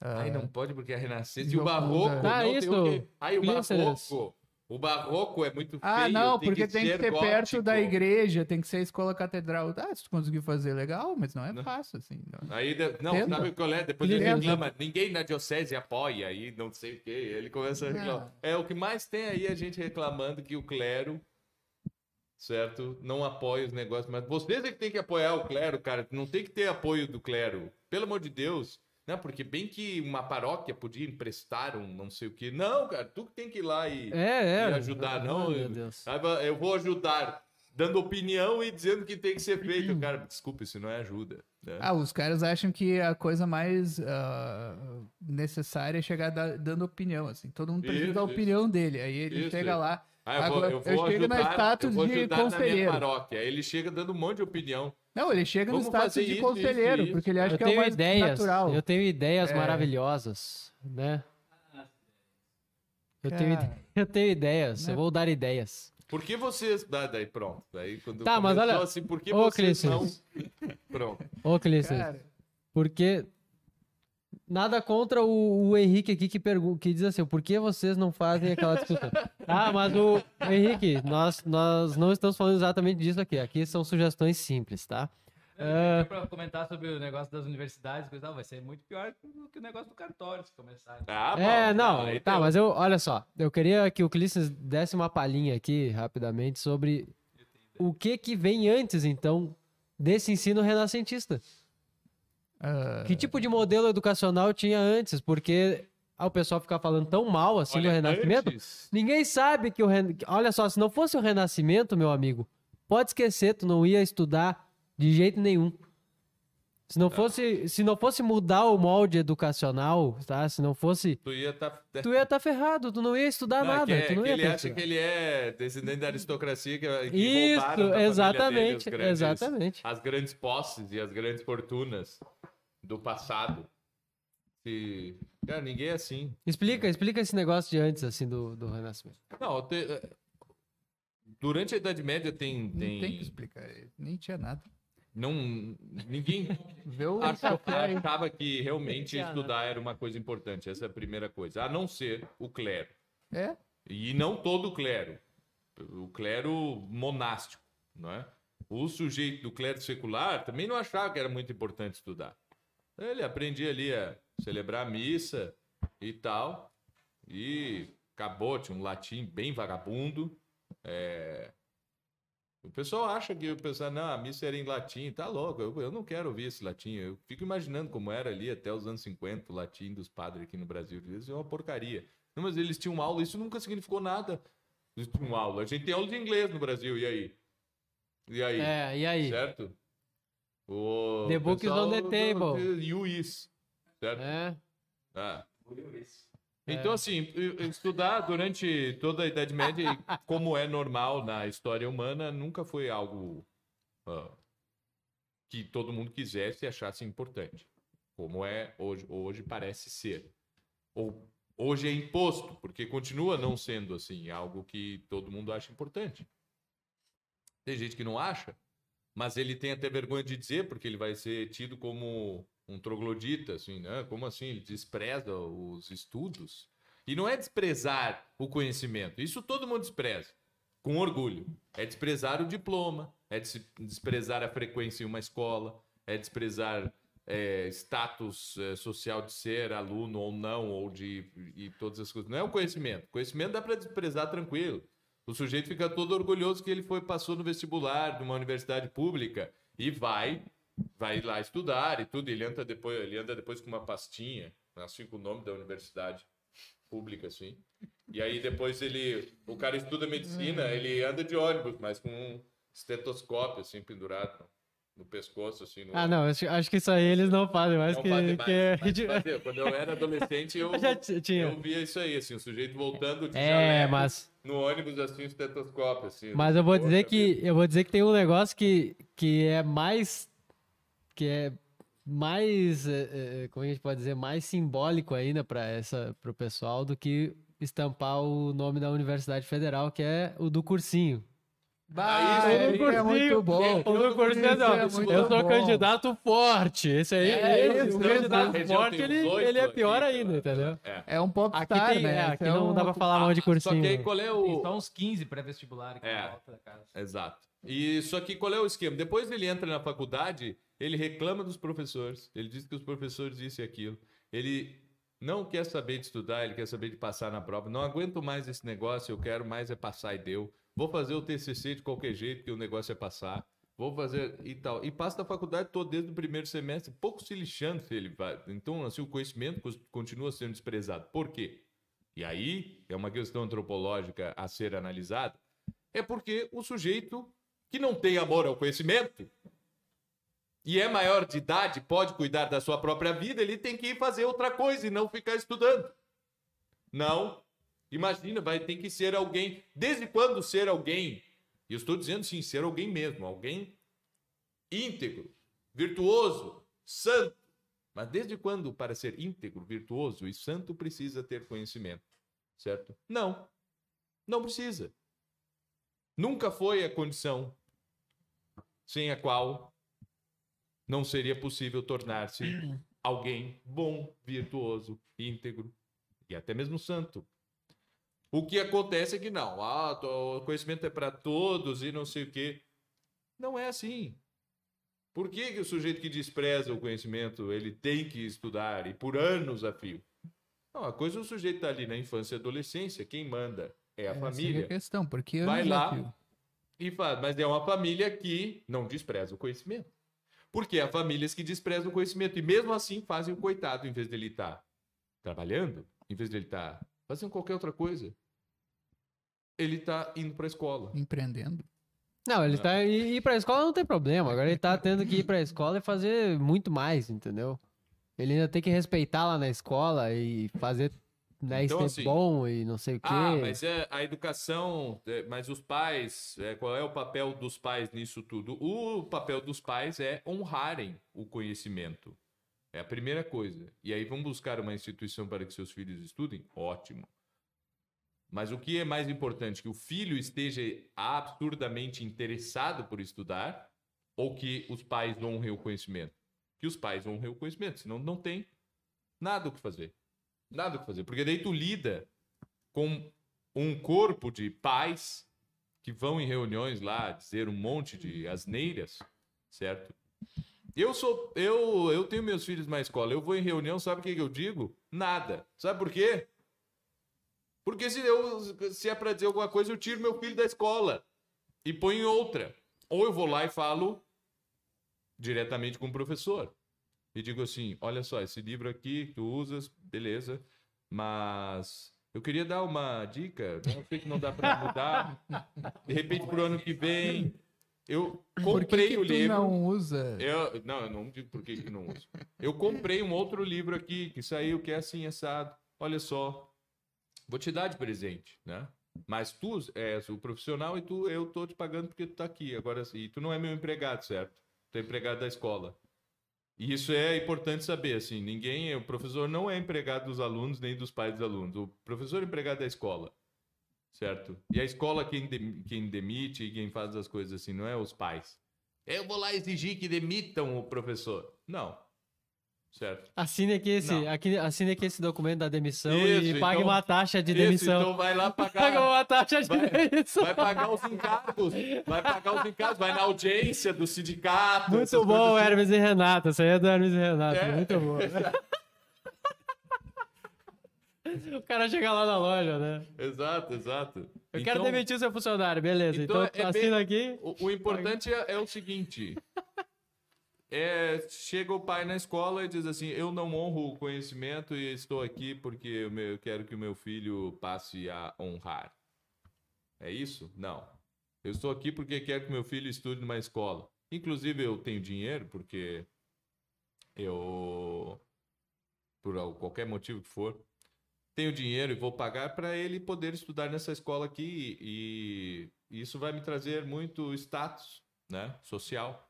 ah, Aí não pode porque é renascença. E o barroco Ah, não isso. tem o quê? Aí o barroco. O barroco é muito feio. Ah, não, tem porque tem que ser gótico. perto da igreja, tem que ser a escola catedral. Ah, se tu conseguir fazer, legal, mas não é Não. fácil, assim. não. Aí, de- não, Tenta. sabe qual é? Depois ele Tenta. reclama, ninguém na diocese apoia aí, não sei o quê. Ele começa a reclamar. É o que mais tem aí a gente reclamando que o clero, certo? Não apoia os negócios. Mas vocês é que tem que apoiar o clero, cara. Não tem que ter apoio do clero. Pelo amor de Deus. Não, porque bem que uma paróquia podia emprestar um não sei o quê. Não, cara, tu que tem que ir lá e, É, é. e ajudar, não. Ai, meu eu, Deus. Eu vou ajudar dando opinião e dizendo que tem que ser feito. Cara, desculpa, isso não é ajuda. né? Ah, os caras acham que a coisa mais ah, necessária é chegar da- dando opinião, assim. Todo mundo precisa Isso, da isso. opinião dele. Aí ele Isso, chega isso. lá. Ah, eu, Agora, vou, eu eu vou chego na ajudar, status eu vou de na conselheiro. paróquia. Aí ele chega dando um monte de opinião. Não, ele chega no Vamos status fazer de isso, conselheiro, isso, isso. porque ele acha Eu que é o mais ideias, natural. eu tenho ideias É. maravilhosas, né? Eu tenho, ide- eu tenho ideias, Né? eu vou dar ideias. Por que vocês. Ah, daí pronto. Daí quando Tá, mas olha- assim, por que Ô, vocês não. Clício. Pronto. Ô, Clício, Cara, porque nada contra o, o Henrique aqui que, que diz assim, por que vocês não fazem aquela discussão? ah, mas o Henrique, nós, nós não estamos falando exatamente disso aqui. Aqui são sugestões simples, tá? Ah, Pra comentar sobre o negócio das universidades, coisa e tal, vai ser muito pior do que o negócio do cartório, se começar. Ah, bom. é, não, tá, mas eu, olha só, eu queria que o Clício desse uma palhinha aqui, rapidamente, sobre o que que vem antes, então, desse ensino renascentista. Ah, Que tipo de modelo educacional tinha antes? Porque ah, o pessoal fica falando tão mal assim do Olha, Renascimento. antes- Ninguém sabe que o Ren... Olha só, se não fosse o Renascimento, meu amigo, pode esquecer, tu não ia estudar de jeito nenhum. Se não fosse, se não fosse mudar o molde educacional, tá? Se não fosse, Tu ia tá... tu ia estar ferrado, tu não ia estudar Não, é nada, que, é- tu não que ia ele ter acha estudar. que ele é descendente da aristocracia que, que Isso, dele exatamente, os grandes- exatamente. as grandes posses e as grandes fortunas do passado. Se... Cara, ninguém é assim. Explica, explica esse negócio de antes, assim, do, do Renascimento. Não, te- eh, durante a Idade Média tem... não tem... tem que explicar. Nem tinha nada. Não, ninguém achou- achava que realmente estudar era uma coisa importante. Essa é a primeira coisa. A não ser o clero. É? E não todo o clero. O clero monástico, não é? O sujeito do clero secular também não achava que era muito importante estudar. Ele aprendia ali a celebrar a missa e tal. E acabou, tinha um latim bem vagabundo. É, O pessoal acha que o pessoal, não, a missa era em latim, tá louco, eu, eu não quero ouvir esse latim. Eu fico imaginando como era ali até os anos 50, o latim dos padres aqui no Brasil. Isso é uma porcaria. Não, mas eles tinham aula, isso nunca significou nada. Eles tinham aula. A gente tem aula de inglês no Brasil, e aí? E aí? É, e aí? Certo? O The book is on the table. do- You is. Certo? É. Ah. Então, assim, e- estudar durante toda a Idade Média, como é normal na história humana, nunca foi algo ah, que todo mundo quisesse e achasse importante. Como é hoje, hoje parece ser. Ou hoje é imposto, porque continua não sendo assim, algo que todo mundo acha importante. Tem gente que não acha, mas ele tem até vergonha de dizer, porque ele vai ser tido como um troglodita, assim, né? Como assim? Ele despreza os estudos. E não é desprezar o conhecimento. Isso todo mundo despreza, com orgulho. É desprezar o diploma, é des- desprezar a frequência em uma escola, é desprezar é, status é, social de ser aluno ou não, ou de e todas as coisas. Não é o conhecimento. Conhecimento dá para desprezar tranquilo. O sujeito fica todo orgulhoso que ele foi passou no vestibular de uma universidade pública e vai vai lá estudar e tudo. Ele anda depois, ele anda depois com uma pastinha, assim com o nome da universidade pública, assim. E aí depois ele, o cara estuda medicina, ele anda de ônibus, mas com um estetoscópio assim pendurado no pescoço, assim. No... Ah, não, acho, acho que isso aí eles não fazem mais, Não que, fazem que mais, é mas. Quando eu era adolescente, eu, eu via isso aí, assim, o sujeito voltando de É, mas, no ônibus, assim, estetoscópio, assim. mas eu vou dizer que eu vou dizer que tem um negócio que, que é mais que é mais é, é, como a gente pode dizer mais simbólico ainda para essa pro pessoal do que estampar o nome da Universidade Federal, que é o do cursinho. Bah, Aí, o é cursinho, muito bom. O do cursinho, não, é muito eu sou bom. candidato forte. Esse aí, É, esse, esse o candidato forte, tem ele, ele é pior aqui, ainda, entendeu? É um Aqui, popstar, tem, né? é, aqui é não um- dá pra falar mal de Só cursinho. que aí né? qual é Tem o... só uns 15 pré-vestibular aqui É. na volta da casa. Exato. E só que qual é o esquema? Depois ele entra na faculdade, ele reclama dos professores. Ele diz que os professores isso e aquilo. Ele não quer saber de estudar, ele quer saber de passar na prova. Não aguento mais esse negócio, eu quero mais é passar e deu. Vou fazer o TCC de qualquer jeito, que o negócio é passar. vou fazer e tal. E passa da faculdade todo desde o primeiro semestre, pouco se lixando se ele vai. Então, assim, o conhecimento continua sendo desprezado. Por quê? E aí é uma questão antropológica a ser analisada. É porque o sujeito que não tem amor ao conhecimento e é maior de idade, pode cuidar da sua própria vida, ele tem que ir fazer outra coisa e não ficar estudando. Não. Imagina, vai ter que ser alguém. Desde quando ser alguém? E eu estou dizendo sim, ser alguém mesmo, alguém íntegro, virtuoso, santo. Mas desde quando, para ser íntegro, virtuoso e santo, precisa ter conhecimento? Certo? Não. Não precisa. Nunca foi a condição sem a qual não seria possível tornar-se alguém bom, virtuoso, íntegro e até mesmo santo. O que acontece é que não, ah, o conhecimento é para todos e não sei o quê. Não é assim. Por que, que o sujeito que despreza o conhecimento, ele tem que estudar e por anos a fio? Não, a coisa o sujeito estar ali na infância e adolescência, quem manda é a Essa é a família. questão, porque Vai lá. A. E faz, mas é uma família que não despreza o conhecimento. Porque há famílias que desprezam o conhecimento e mesmo assim fazem o coitado em vez dele estar trabalhando, em vez dele estar fazendo qualquer outra coisa. Ele está indo para a escola. empreendendo. Não, ele tá. Ir ir pra escola não tem problema. Agora ele tá tendo que ir pra escola e fazer muito mais, entendeu? Ele ainda tem que respeitar lá na escola e fazer né, Então, ser assim, bom e não sei o quê. Ah, mas é a educação, é, mas os pais, é, qual é o papel dos pais nisso tudo? O papel dos pais é honrarem o conhecimento. É a primeira coisa. E aí vão buscar uma instituição para que seus filhos estudem? Ótimo. Mas o que é mais importante? Que o filho esteja absurdamente interessado por estudar ou que os pais honrem o conhecimento? Que os pais honrem o conhecimento, senão não tem nada o que fazer. Nada o que fazer. Porque daí tu lida com um corpo de pais que vão em reuniões lá dizer um monte de asneiras, certo? Eu sou eu eu tenho meus filhos na escola, eu vou em reunião, sabe o que eu digo? Nada. Sabe por quê? Porque se eu se é para dizer alguma coisa, eu tiro meu filho da escola e ponho em outra. Ou eu vou lá e falo diretamente com o professor. E digo assim: olha só, esse livro aqui que tu usas, beleza, mas eu queria dar uma dica. né? Eu sei que não dá para mudar. De repente, pro ano que vem, eu Por que comprei que o livro. não usa? Eu, não, eu não digo por que, que não uso. Eu comprei um outro livro aqui que saiu, que é assim, assado. Olha só. Vou te dar de presente, né? Mas tu és o profissional e tu, eu tô te pagando porque tu tá aqui. Agora, e tu não é meu empregado, certo? Tu é empregado da escola. E isso é importante saber, assim, ninguém, o professor não é empregado dos alunos nem dos pais dos alunos. O professor é empregado da escola, certo? E a escola quem, dem- quem demite e quem faz as coisas assim, não é os pais. Eu vou lá exigir que demitam o professor. Não. Certo? Assine aqui, esse, Não. aqui, assine aqui esse documento da demissão Isso, e pague então- uma taxa de Isso, demissão. então vai lá Paga pagar. uma taxa de Vai- demissão. Vai pagar os encargos. Vai pagar os encargos. Vai na audiência do sindicato. Muito bom, assim. Hermes e Renata. Isso aí é do Hermes e Renata. É. Muito bom. o cara chega lá na loja, né? Exato, exato. Eu quero Então, demiti o seu funcionário, beleza. então Então, é assina bem- aqui. O, o importante é, é o seguinte. É, chega o pai na escola e diz assim: Eu não honro o conhecimento e estou aqui porque eu, quero que o meu filho passe a honrar. É isso? Não. Eu estou aqui porque quero que meu filho estude numa escola. Inclusive, eu tenho dinheiro porque eu, por al- qualquer motivo que for, tenho dinheiro e vou pagar para ele poder estudar nessa escola aqui e, e isso vai me trazer muito status, né, social.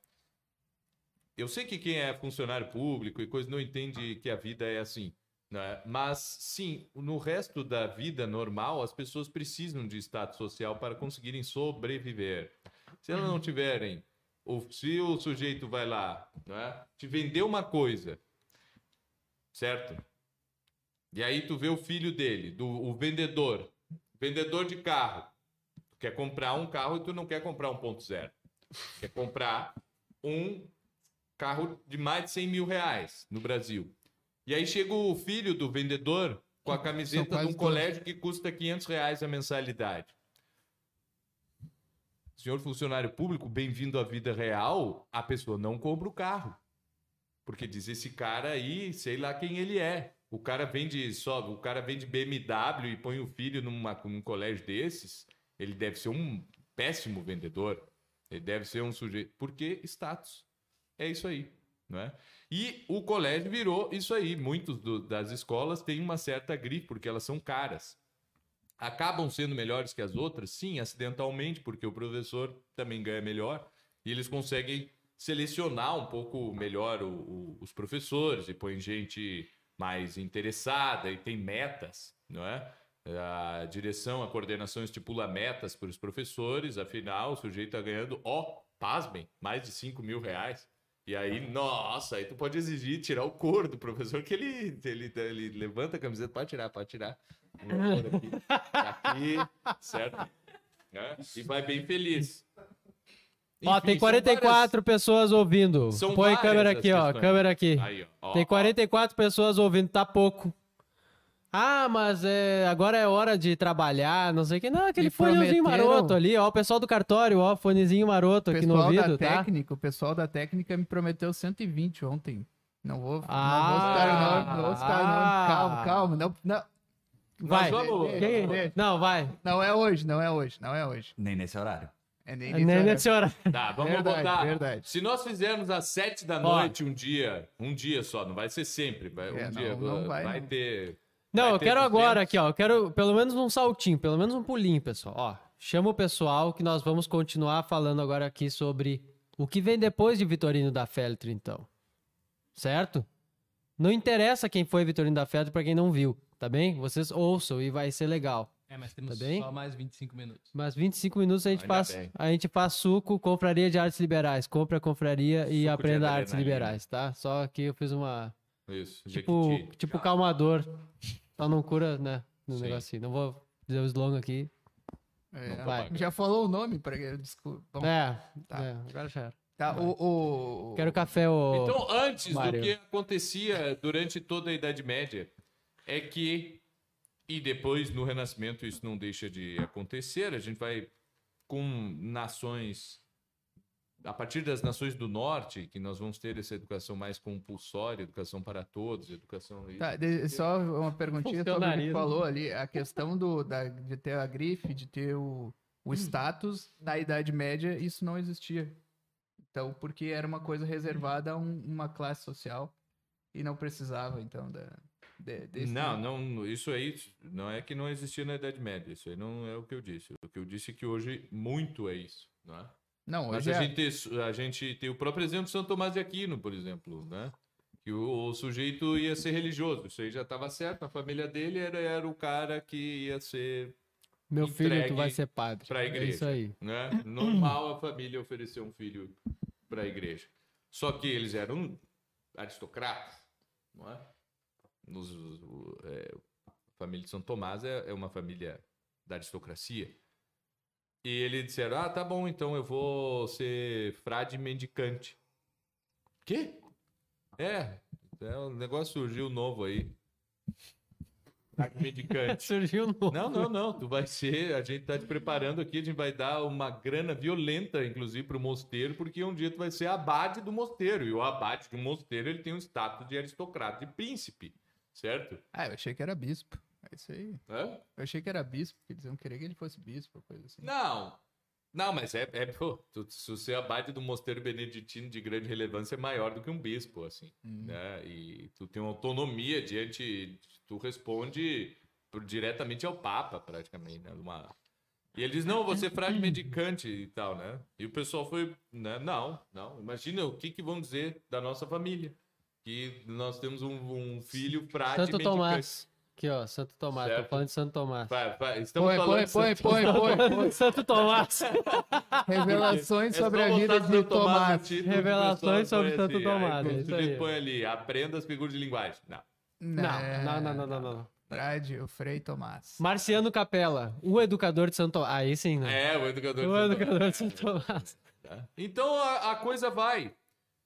Eu sei que quem é funcionário público e coisa não entende que a vida é assim, né? Mas sim, no resto da vida normal, as pessoas precisam de status social para conseguirem sobreviver. Se elas não tiverem, ou se o sujeito vai lá, né, te vender uma coisa, certo? E aí tu vê o filho dele, do o vendedor, vendedor de carro. Tu quer comprar um carro e tu não quer comprar um ponto zero. Quer comprar um carro de mais de 100 mil reais no Brasil. E aí chega o filho do vendedor com a camiseta de um colégio que custa 500 reais a mensalidade. senhor funcionário público, bem-vindo à vida real, a pessoa não compra o carro. Porque diz esse cara aí, sei lá quem ele é. O cara vende só, o cara vende BMW e põe o filho numa, num colégio desses, ele deve ser um péssimo vendedor. Ele deve ser um sujeito. Porque status. É isso aí. Não é? E o colégio virou isso aí. Muitas das escolas têm uma certa grife, porque elas são caras. Acabam sendo melhores que as outras? Sim, acidentalmente, porque o professor também ganha melhor. E eles conseguem selecionar um pouco melhor o, o, os professores e põe gente mais interessada e tem metas, não é? A direção, a coordenação estipula metas para os professores, afinal, o sujeito está ganhando, ó, pasmem, mais de 5 mil reais. E aí, nossa, aí tu pode exigir tirar o couro do professor, que ele, ele, ele levanta a camiseta, pode tirar, pode tirar. Aqui, aqui certo? É? E vai bem feliz. Ó, tem 44 várias... pessoas ouvindo. São Põe câmera aqui, ó. Câmera aqui. Aí, ó. Tem 44 ó. pessoas ouvindo, tá pouco. Ah, mas é, agora é hora de trabalhar, não sei o que. Não, aquele fonezinho maroto ali, ó. O pessoal do cartório, ó, fonezinho maroto aqui no ouvido, da tá? Técnica, o pessoal da técnica me prometeu 120 ontem. Não vou, ah, não vou citar o nome, não vou citar o nome. Ah. Calma, calma. Não, não. Vai. Vamos... Não, vai. Não é hoje, não é hoje, não é hoje. Nem nesse horário. É nem, nem nesse horário. Tá, vamos verdade, botar. Verdade. Se nós fizermos às sete da noite um dia, um dia só, não vai ser sempre, vai, é, um dia não vai, vai ter não, eu quero agora aqui, ó. Eu quero pelo menos um saltinho, pelo menos um pulinho, pessoal. Ó, chama o pessoal que nós vamos continuar falando agora aqui sobre o que vem depois de Vitorino da Feltre, então. Certo? Não interessa quem foi Vitorino da Feltre para quem não viu, tá bem? Vocês ouçam e vai ser legal. É, mas temos tá bem? só mais 25 minutos. Mais 25 minutos a gente, faz, a gente faz suco, confraria de artes liberais. Compre a confraria e suco aprenda artes liberais, tá? Só que eu fiz uma isso. Tipo, tipo calmador. Só não cura, né? No Sim. negocinho. Não vou dizer o slogan aqui. É, vai. Já falou o nome para desculpa. Vamos... É, tá. é, agora já era. Tá, o, o, Quero café, o. Então, antes Mário. do que acontecia durante toda a Idade Média, é que. E depois, no Renascimento, isso não deixa de acontecer. A gente vai com nações a partir das nações do norte, que nós vamos ter essa educação mais compulsória, educação para todos, educação. Tá, só uma perguntinha sobre o que falou ali, a questão do, da, de ter a grife, de ter o, o hum. status, na Idade Média isso não existia. Então, porque era uma coisa reservada a um, uma classe social e não precisava, então, da. De, desse... Não, não, isso aí não é que não existia na Idade Média, isso aí não é o que eu disse. O que eu disse é que hoje muito é isso, não é? Não, Mas a, é... gente, a gente tem o próprio exemplo de São Tomás de Aquino, por exemplo, né? Que o, o sujeito ia ser religioso. Isso aí já estava certo. A família dele era, era o cara que ia ser. Meu filho, tu vai ser padre. Para a igreja. É isso aí. Né? Normal a família oferecer um filho para a igreja. Só que eles eram aristocratas, não é? Nos, é, a família de São Tomás é, é uma família da aristocracia. E eles disseram: Ah, tá bom, então eu vou ser frade mendicante. Quê? É, é um negócio surgiu novo aí. Frade mendicante. surgiu novo. Não, não, não. Tu vai ser. A gente tá te preparando aqui, a gente vai dar uma grana violenta, inclusive, pro mosteiro, porque um dia tu vai ser abade do mosteiro. E o abade do mosteiro ele tem um status de aristocrata, de príncipe, certo? Ah, eu achei que era bispo. É isso aí. Hã? Eu achei que era bispo, porque eles iam querer que ele fosse bispo, coisa assim. Não. Não, mas é, é pô, tu, se você abade do mosteiro beneditino de grande relevância é maior do que um bispo, assim, hum. né? E tu tem uma autonomia diante, tu responde por, diretamente ao Papa, praticamente, né? Uma... E ele diz, não, você é frade medicante e tal, né? E o pessoal foi, né? Não, não. Imagina o que, que vão dizer da nossa família. Que nós temos um, um filho frade Santo medicante. Tomás. Aqui, ó, Santo Tomás. Certo. Tô falando de Santo Tomás. Vai, vai. Estamos põe, falando põe, de põe, põe, põe, põe. Santo Tomás. Revelações sobre a vida de Tomás. Revelações sobre Santo Tomás. Aí, é aí. põe ali, aprenda as figuras de linguagem. Não. Não, não, não, não, não. Frade, o Frei Tomás. Marciano Capela, o educador de Santo Tomás. Aí sim, né? É, o educador de, o Santo, educador Tomás. de Santo Tomás. Tá. Então a, a, coisa vai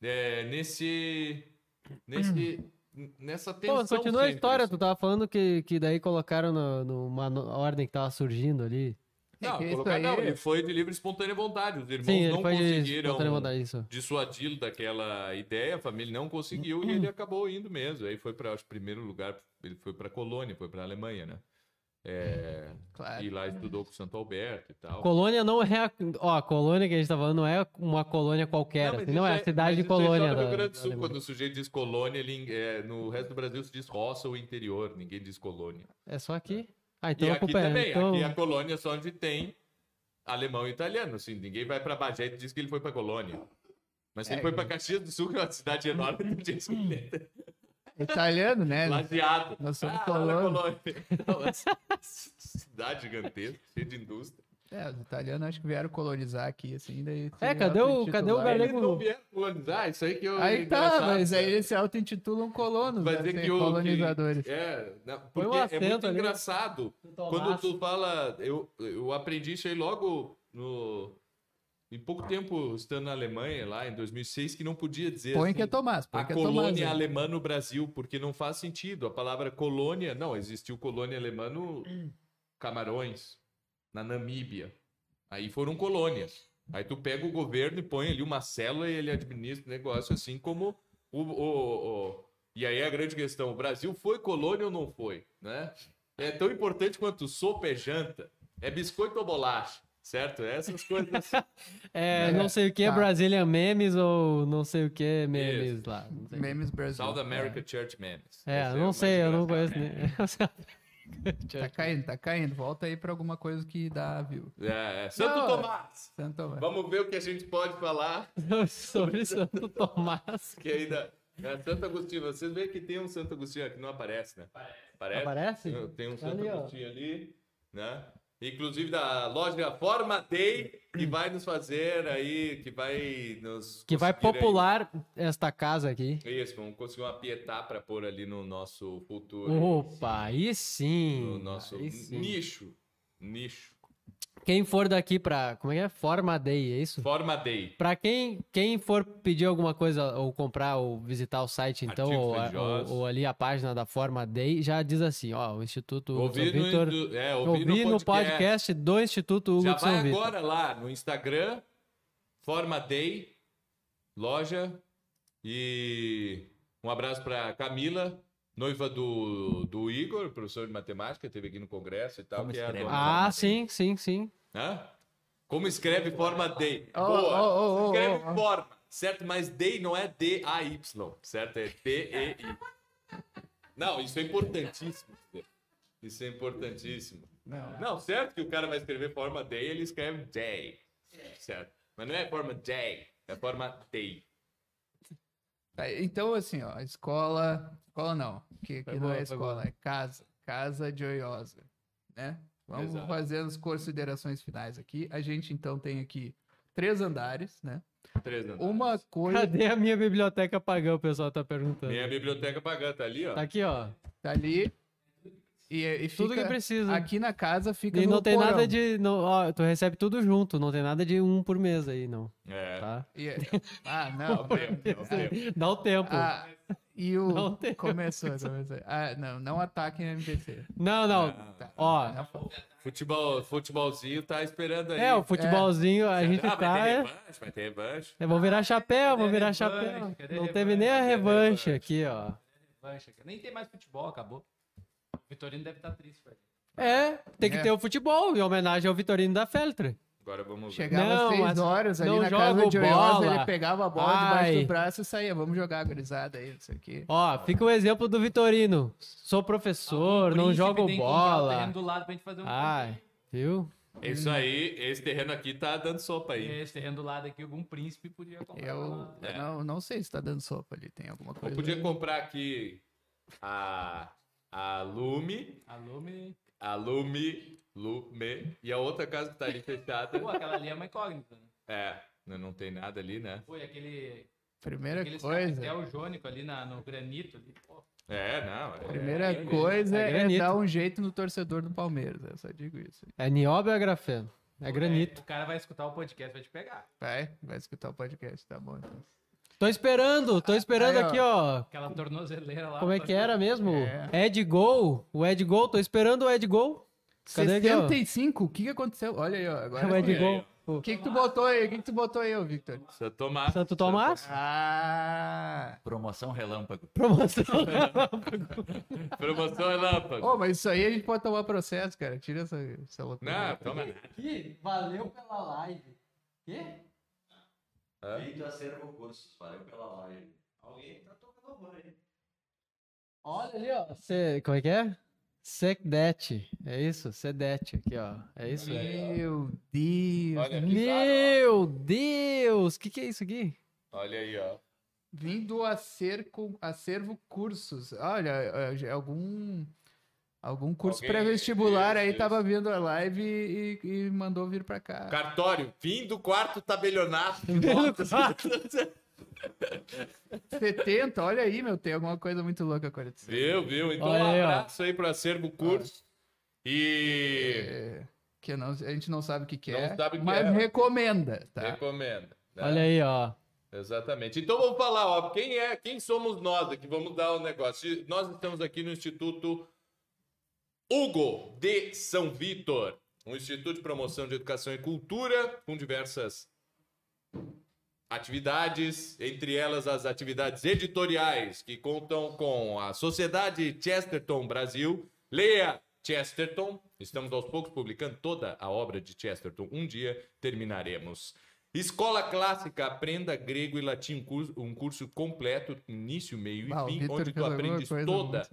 é, nesse. nesse nessa tensão. Pô, continua a história, assim. tu tava falando que, que daí colocaram no, numa ordem que tava surgindo ali. Não, colocar aí- não, ele foi de livre e espontânea vontade. Os irmãos Sim, não de conseguiram vontade, isso. dissuadi-lo daquela ideia, a família não conseguiu e ele acabou indo mesmo. Aí foi para o primeiro lugar, ele foi para Colônia, foi para Alemanha, né? É, Claro. e lá estudou com Santo Alberto e tal. Colônia não é. a- Ó, a colônia que a gente tá falando não é uma colônia qualquer. mas assim, não, é a cidade mas de é só colônia. no da- Rio Grande do da Sul, quando o sujeito diz colônia, ele, é, no resto do Brasil se diz roça ou interior, ninguém diz colônia. É só aqui? Ah, então e a aqui culpa é. também, Então... aqui a colônia é só onde tem alemão e italiano, assim, ninguém vai para Bagé e diz que ele foi para colônia. Mas se ele É. foi para Caxias do Sul, que é uma cidade enorme, não diz que ele é Italiano, né? lajeado. Nós somos ah, mas- cidade gigantesca, cheia de indústria. É, os italianos acho que vieram colonizar aqui, assim, daí... É, cadê o- cadê o galego? Eles não vieram colonizar, isso aí que eu. Aí tá, mas aí né? eles se auto-intitulam colonos, Vai né, dizer assim, que o. colonizadores. Que, é, não, Põe um porque é muito ali. engraçado. Quando tu fala. Eu, eu aprendi isso aí logo no. Em pouco tempo, estando na Alemanha, lá em 2006, que não podia dizer. Põe assim, que é Tomás, põe a que é Tomás. colônia né? alemã no Brasil, porque não faz sentido. A palavra colônia, não, existiu colônia alemã no Camarões, na Namíbia. Aí foram colônias. Aí tu pega o governo e põe ali uma célula e ele administra o negócio assim como o, o, o- E aí a grande questão, o Brasil foi colônia ou não foi, né? É tão importante quanto sopa é janta, é biscoito ou bolacha, certo? Essas coisas. É, não sei o que, tá. Brazilian Memes ou não sei o que Memes Isso. lá. Não sei. Memes Brasil. South America Church Memes. É, Esse não o sei, eu não conheço nem. Tá caindo, tá caindo. Volta aí pra alguma coisa que dá, viu? É, é. Santo Não, Tomás! Santo Tomás. Vamos ver o que a gente pode falar, Sobre Santo Tomás. que ainda... É, Santo Agostinho, vocês veem que tem um Santo Agostinho aqui, não aparece, né? Aparece. Aparece? Tem- Tem um Santo Ali, ó. Agostinho ali, né? Inclusive da loja Forma Day, que vai nos fazer aí, que vai nos... Que vai conseguir aí- popular esta casa aqui. Isso, vamos conseguir uma pietá para pôr ali no nosso futuro. Opa, aí sim. no nosso nicho. Nicho. Quem for daqui pra. Como é que é? Forma Day, é isso? Forma Day. Pra quem, quem for pedir alguma coisa, ou comprar, ou visitar o site, então, ou, ou- ou ali a página da Forma Day, já diz assim, ó, o Instituto São Ouvi, no, é, ouvi, Ouvi no no podcast do Instituto Hugo Já vai agora lá no Instagram, Forma Day, loja. E um abraço para Camila, noiva do, do Igor, professor de matemática, teve aqui no congresso e tal. Como que é a escreve? dona Ah, sim, sim, sim. Hã? Como escreve Forma Day? Oh, Boa. oh, oh, oh, escreve oh, oh. forma, certo? Mas Day não é D-A-Y, certo? É D-E-I. Não, isso é importantíssimo. Isso é importantíssimo. Não. Não, certo que o cara vai escrever forma day, ele escreve day. Certo. Mas não é forma day, é forma day. Tá, Então, assim, ó, escola. Escola não. Que, não boa, é escola, é casa. Casa joiosa. Né? Vamos Exato. fazer as considerações finais aqui. A gente, então, tem aqui três andares, né? Três andares. Uma coisa. Cadê a minha biblioteca pagã? O pessoal tá perguntando. Minha biblioteca pagã tá ali, ó. Tá aqui, ó. Tá ali. E, e fica, Tudo que precisa. Aqui na casa fica E no não tem porão. nada de. Não, ó, tu recebe tudo junto, não tem nada de um por mês aí, não. É. Tá? E- Ah, não. Dá o tempo. Ah, e o. Não tem. Começou, começou. Ah, não, não ataquem a MPC. Não, não. Tá. Ó, Futebol, futebolzinho tá esperando aí. é, o futebolzinho, a gente ah, tá. vai ter é- revanche, vai ter revanche. É, vou virar chapéu, vou Cadê virar a chapéu. revanche? Cadê a Não revanche? teve nem a revanche revanche? aqui, ó. Nem tem mais futebol, acabou. O Vitorino deve estar triste, velho. É, tem que É. ter o futebol, em homenagem ao Vitorino da Feltre. Agora vamos ver. Chegava Não, às horas ali não na jogo casa de Oiosa, bola. ele pegava a bola debaixo Ai. do braço e saía. Vamos jogar, gurizada aí, isso aqui. Ó, fica o exemplo do Vitorino. Sou professor, não príncipe jogo tem que comprar o bola. terreno do lado pra gente fazer um Ai, viu? É Isso aí, esse terreno aqui tá dando sopa aí. Esse terreno do lado aqui, algum príncipe podia comprar. Eu É. não, não sei se tá dando sopa ali, tem alguma Eu coisa. podia comprar aqui a, a Lume, Alô, me... a Lume, e a outra casa que tá ali fechada. Pô, aquela ali é uma incógnita, né? É, não não tem nada ali, né? Foi aquele... Primeira aquele coisa, capitel jônico ali na, no granito ali. Pô, É, não. É, primeira é, coisa é é, dar um jeito no torcedor do Palmeiras. Eu só digo isso. É nióbio ou é grafeno? É granito. O cara vai escutar o podcast, vai te pegar. Vai, vai escutar o podcast, tá bom então. Tô esperando, tô esperando Aí, ó. aqui, ó. Aquela tornozeleira lá. Como é que era mesmo? É. Ed Gol. O Ed Gol, tô esperando o Ed Gol. Cadê aqui, ó? 75? O que, que aconteceu? Olha aí, ó. Agora. De aí, gol. O que, que tu botou aí? O que, que tu botou aí, ô Victor? Santo Tomás. Santo Tomás? Ah! Promoção relâmpago. Promoção. Promoção relâmpago. Ô, mas isso aí a gente pode tomar processo, cara. Tira essa, essa loucura. Não, toma. Aqui, valeu pela live. Quê? Vídeo acervo cursos, valeu pela live. Alguém tá tocando horror aí. Olha ali, ó. Cê, como é que é? Secdet. É isso? Sedet aqui, ó. É isso? Meu Deus. Olha, Meu Deus! O que, que é isso aqui? olha aí, ó. Vim do acerco, acervo cursos. Olha, é, algum algum curso Alguém- pré-vestibular aí isso, tava vindo a live e, e mandou vir pra cá. Cartório, fim do quarto tabelionato. Fim do quarto. 70, olha aí, meu, tem alguma coisa muito louca acontecendo. Viu, viu? Então Olha um aí, ó. abraço aí pro acervo curso. E É, que não, a gente não sabe o que, que Não é, sabe que mas é. recomenda, tá? recomenda. né? Olha aí, ó. Exatamente. Então vamos falar, ó, quem é, quem somos nós aqui? Vamos dar o um negócio. Nós estamos aqui no Instituto Hugo de São Vitor, um instituto de promoção de educação e cultura com diversas atividades, entre elas as atividades editoriais que contam com a Sociedade Chesterton Brasil. Leia Chesterton. Estamos aos poucos publicando toda a obra de Chesterton. Um dia terminaremos. Escola Clássica, aprenda grego e latim, um curso, um curso completo, início, meio e Ah, fim, onde tu aprendes toda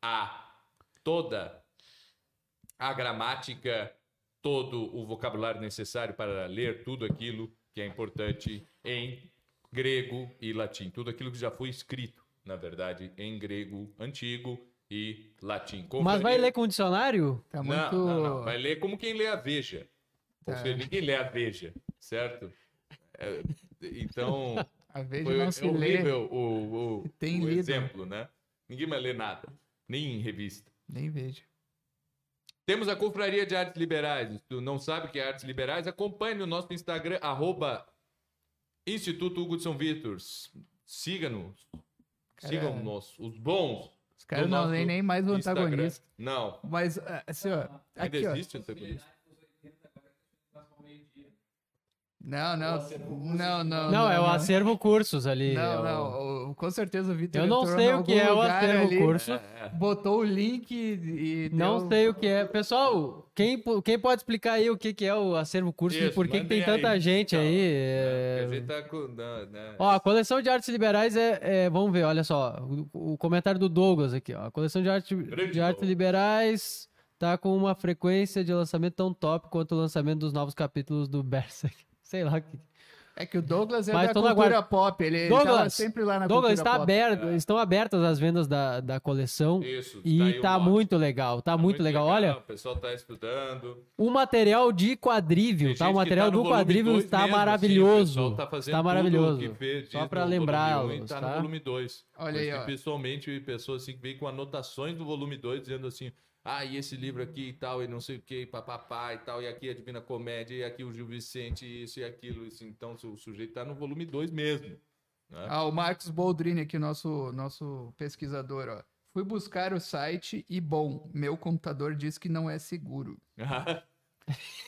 a toda a gramática, todo o vocabulário necessário para ler tudo aquilo que é importante em grego e latim, tudo aquilo que já foi escrito, na verdade, em grego antigo e latim. Mas vai ler com dicionário? Tá não, muito. não, não. Vai ler como quem lê a Veja. Ou Tá. seja, ninguém lê a Veja, certo? É, então, A Veja foi não se lê. horrível o, o, Tem o lido. exemplo, né? Ninguém vai ler nada, nem em revista. Nem vejo. Temos a Confraria de Artes Liberais. Se tu não sabe o que é Artes Liberais, acompanhe no nosso Instagram, arroba Instituto Hugo de São Vitor. Siga-nos. Sigam-nos, os bons. Os caras não leem nem mais o antagonista. Não, Mas, assim, ó. ainda Aqui, ó. existe o antagonista. Não, não. Não, não. Não, é o acervo cursos ali. é Não, o- não. o- Com certeza o Vitor Eu não sei o que é o acervo ali, curso. É, Botou o link e. Não deu- sei o que é. Pessoal, quem, quem pode explicar aí o que, que é o acervo curso e por que, que tem tanta gente Então, aí? é, é- a gente tá com. não, né? Ó, a coleção de artes liberais é, é- Vamos ver, olha só. O, o comentário do Douglas aqui, ó. A coleção de, arte, de artes liberais tá com uma frequência de lançamento tão top quanto o lançamento dos novos capítulos do Berserk. Sei lá. que- É que o Douglas é Mas da cultura guarda. pop. Ele Douglas, sempre lá na Douglas, cultura está pop. aberto, estão abertas as vendas da, da coleção. Isso, E tá mote. muito legal, tá, muito, legal. Olha, O pessoal tá estudando. o material de quadrívio, Tem tá? O que material tá no do dois está mesmo, assim, maravilhoso. pessoal tá fazendo está tudo maravilhoso. que fez, Só volume lembrá-los, tá, tá? no volume 2. Olha aí, ó. Pessoalmente, pessoas assim que vêm com anotações do volume 2, dizendo assim: ah, e esse livro aqui e tal, e não sei o que, papapá e tal, e aqui a Divina Comédia, e aqui o Gil Vicente, e isso e aquilo. Isso. Então, o sujeito tá no volume 2 mesmo. né? Ah, o Marcos Boldrini aqui, nosso, nosso pesquisador, ó. Fui buscar o site e, bom, meu computador diz que não é seguro.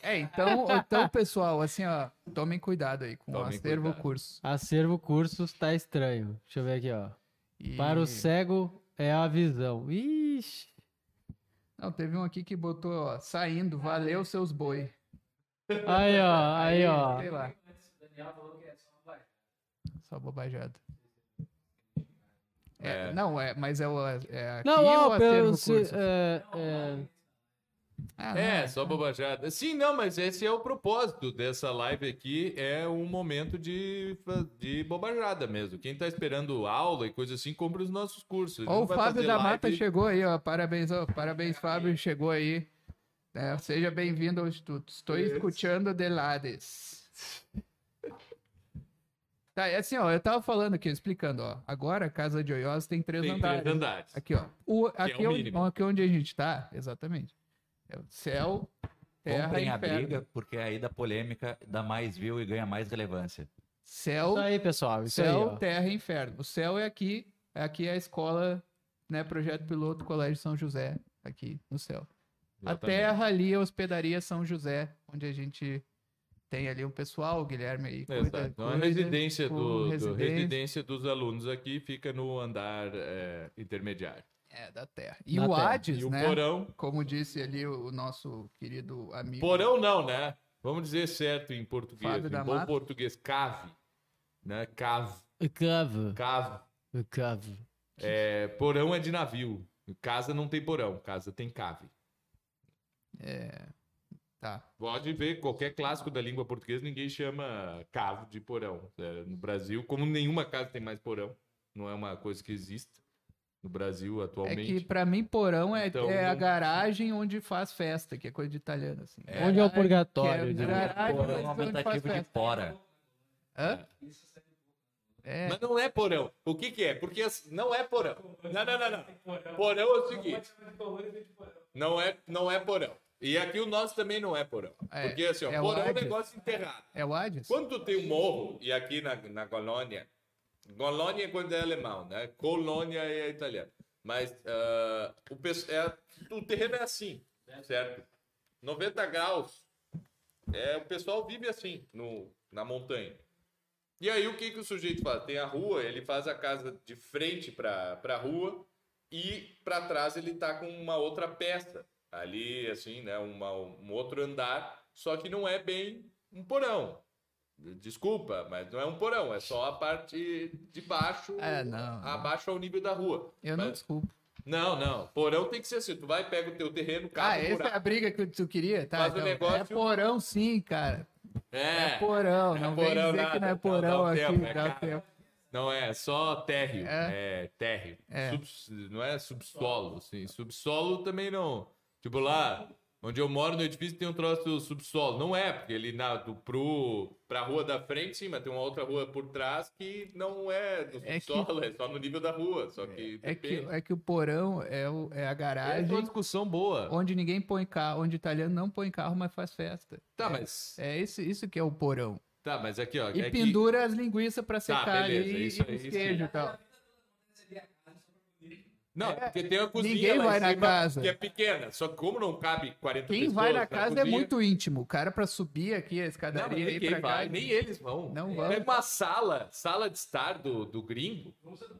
É, então, então pessoal, assim, ó, tomem cuidado aí com o Tomem acervo cuidado. curso. Acervo cursos tá estranho. Deixa eu ver aqui, ó. E- Para o cego é a visão. Ixi. Não, teve um aqui que botou, ó, saindo, valeu seus boi. Aí, ó, aí, ó. Sei lá. Só bobajada. É, É. Não, é, mas é o. É aqui Não, ou ó, acervo pelo, se, curso? é, é, Ah, É, não, só bobajada. Sim, não, mas esse é o propósito dessa live aqui, é um momento de, de bobajada mesmo. Quem tá esperando aula e coisa assim, compra os nossos cursos. Ó, o Fábio da live- Mata chegou aí, ó. Parabéns, ó. Parabéns, Fábio, chegou aí. É, seja bem-vindo ao Instituto. Estou Isso. escutando de lades. Tá, é assim, ó, eu tava falando aqui, explicando, ó. Agora a casa de Oiós tem três Tem andares. três andares. Aqui, ó. O, é aqui, o onde, aqui onde a gente tá, exatamente. É céu, terra Comprem e a briga, porque aí da polêmica dá mais view e ganha mais relevância. Céu, Isso aí, pessoal. Isso aí, céu, ó. terra e inferno. O céu é aqui, aqui é a escola, né, projeto piloto Colégio São José, aqui no céu. A Exatamente. terra ali, a hospedaria São José, onde a gente tem ali um pessoal, o Guilherme aí. Cuida, Exato. Então, a residência, do, do- residência dos alunos aqui fica no andar é, intermediário. É, da terra. E Da o terra. Hades, E o né? porão. Como disse ali o, nosso querido amigo. Porão não, né? Vamos dizer certo em português. Fábio em da bom Mata. português, cave. Né? Cave. Cavo. Cave. Cavo. É, porão é de navio. Casa não tem porão, casa tem cave. Tá. Pode ver, qualquer clássico da língua portuguesa, ninguém chama cavo de porão. É, no Brasil, como nenhuma casa tem mais porão, não é uma coisa que existe no Brasil É atualmente. que pra mim porão é, Então, é a não- garagem onde faz festa, que é coisa de italiano, assim. Onde é o purgatório, que né? garagem, Porão é um onde faz aumentativo de festa. fora. Hã? É, Mas não é porão. O que que é? Porque as- não é porão. Não, não, não, não. Porão é o seguinte. Não é, não é porão. E aqui o nosso também não é porão. É, Porque assim, ó, é o porão é um negócio enterrado. é o Hades? Quando tu tem um morro, e aqui na, na colônia, colônia é quando é alemão, né? Colônia é italiano. Mas ah, o, é- o terreno é assim, certo? 90 graus. É, o pessoal vive assim, no, na montanha. E aí o que, que o sujeito faz? Tem a rua, ele faz a casa de frente para a rua e para trás ele tá com uma outra peça. Ali, assim, né? Uma, um outro andar, só que não é bem um porão. Desculpa, mas não é um porão, é só a parte de baixo, É, não, não. abaixo ao nível da rua. Eu não Mas- desculpo. Não, não. Porão tem que ser assim. Tu vai, pega o teu terreno, Ah, cava um essa é a buraco. briga que tu queria? Tá, então, negócio- É porão sim, cara. É, É, porão, é não porão vem dizer nada. que não é Não, porão um aqui. tempo, é tempo. não é, só térreo. É. É, térreo. É. Não é subsolo, assim. Subsolo também não. Tipo lá, onde eu moro no edifício tem um troço do subsolo. Não é, porque ele na, do, pro, pra rua da frente, sim, mas tem uma outra rua por trás que não é no É que- subsolo, é, só no nível da rua. Só que É que, é que o porão é, o, é a É garagem uma discussão boa. onde ninguém põe carro, onde o italiano não põe carro, mas faz festa. Tá, mas. É isso, isso que é o porão. Tá, mas aqui, ó. E é que- pendura as linguiças pra secar beleza, ali isso e isso queijos aí. e tal. Não, porque tem a cozinha ninguém vai na casa. que é pequena. Só que como não cabe 40 Quem pessoas vai na casa é cozinha- muito íntimo. O cara pra subir aqui a Não, escadaria quem pra vai, cá. nem eles vão. Não vão. É uma sala, sala de estar do, do gringo.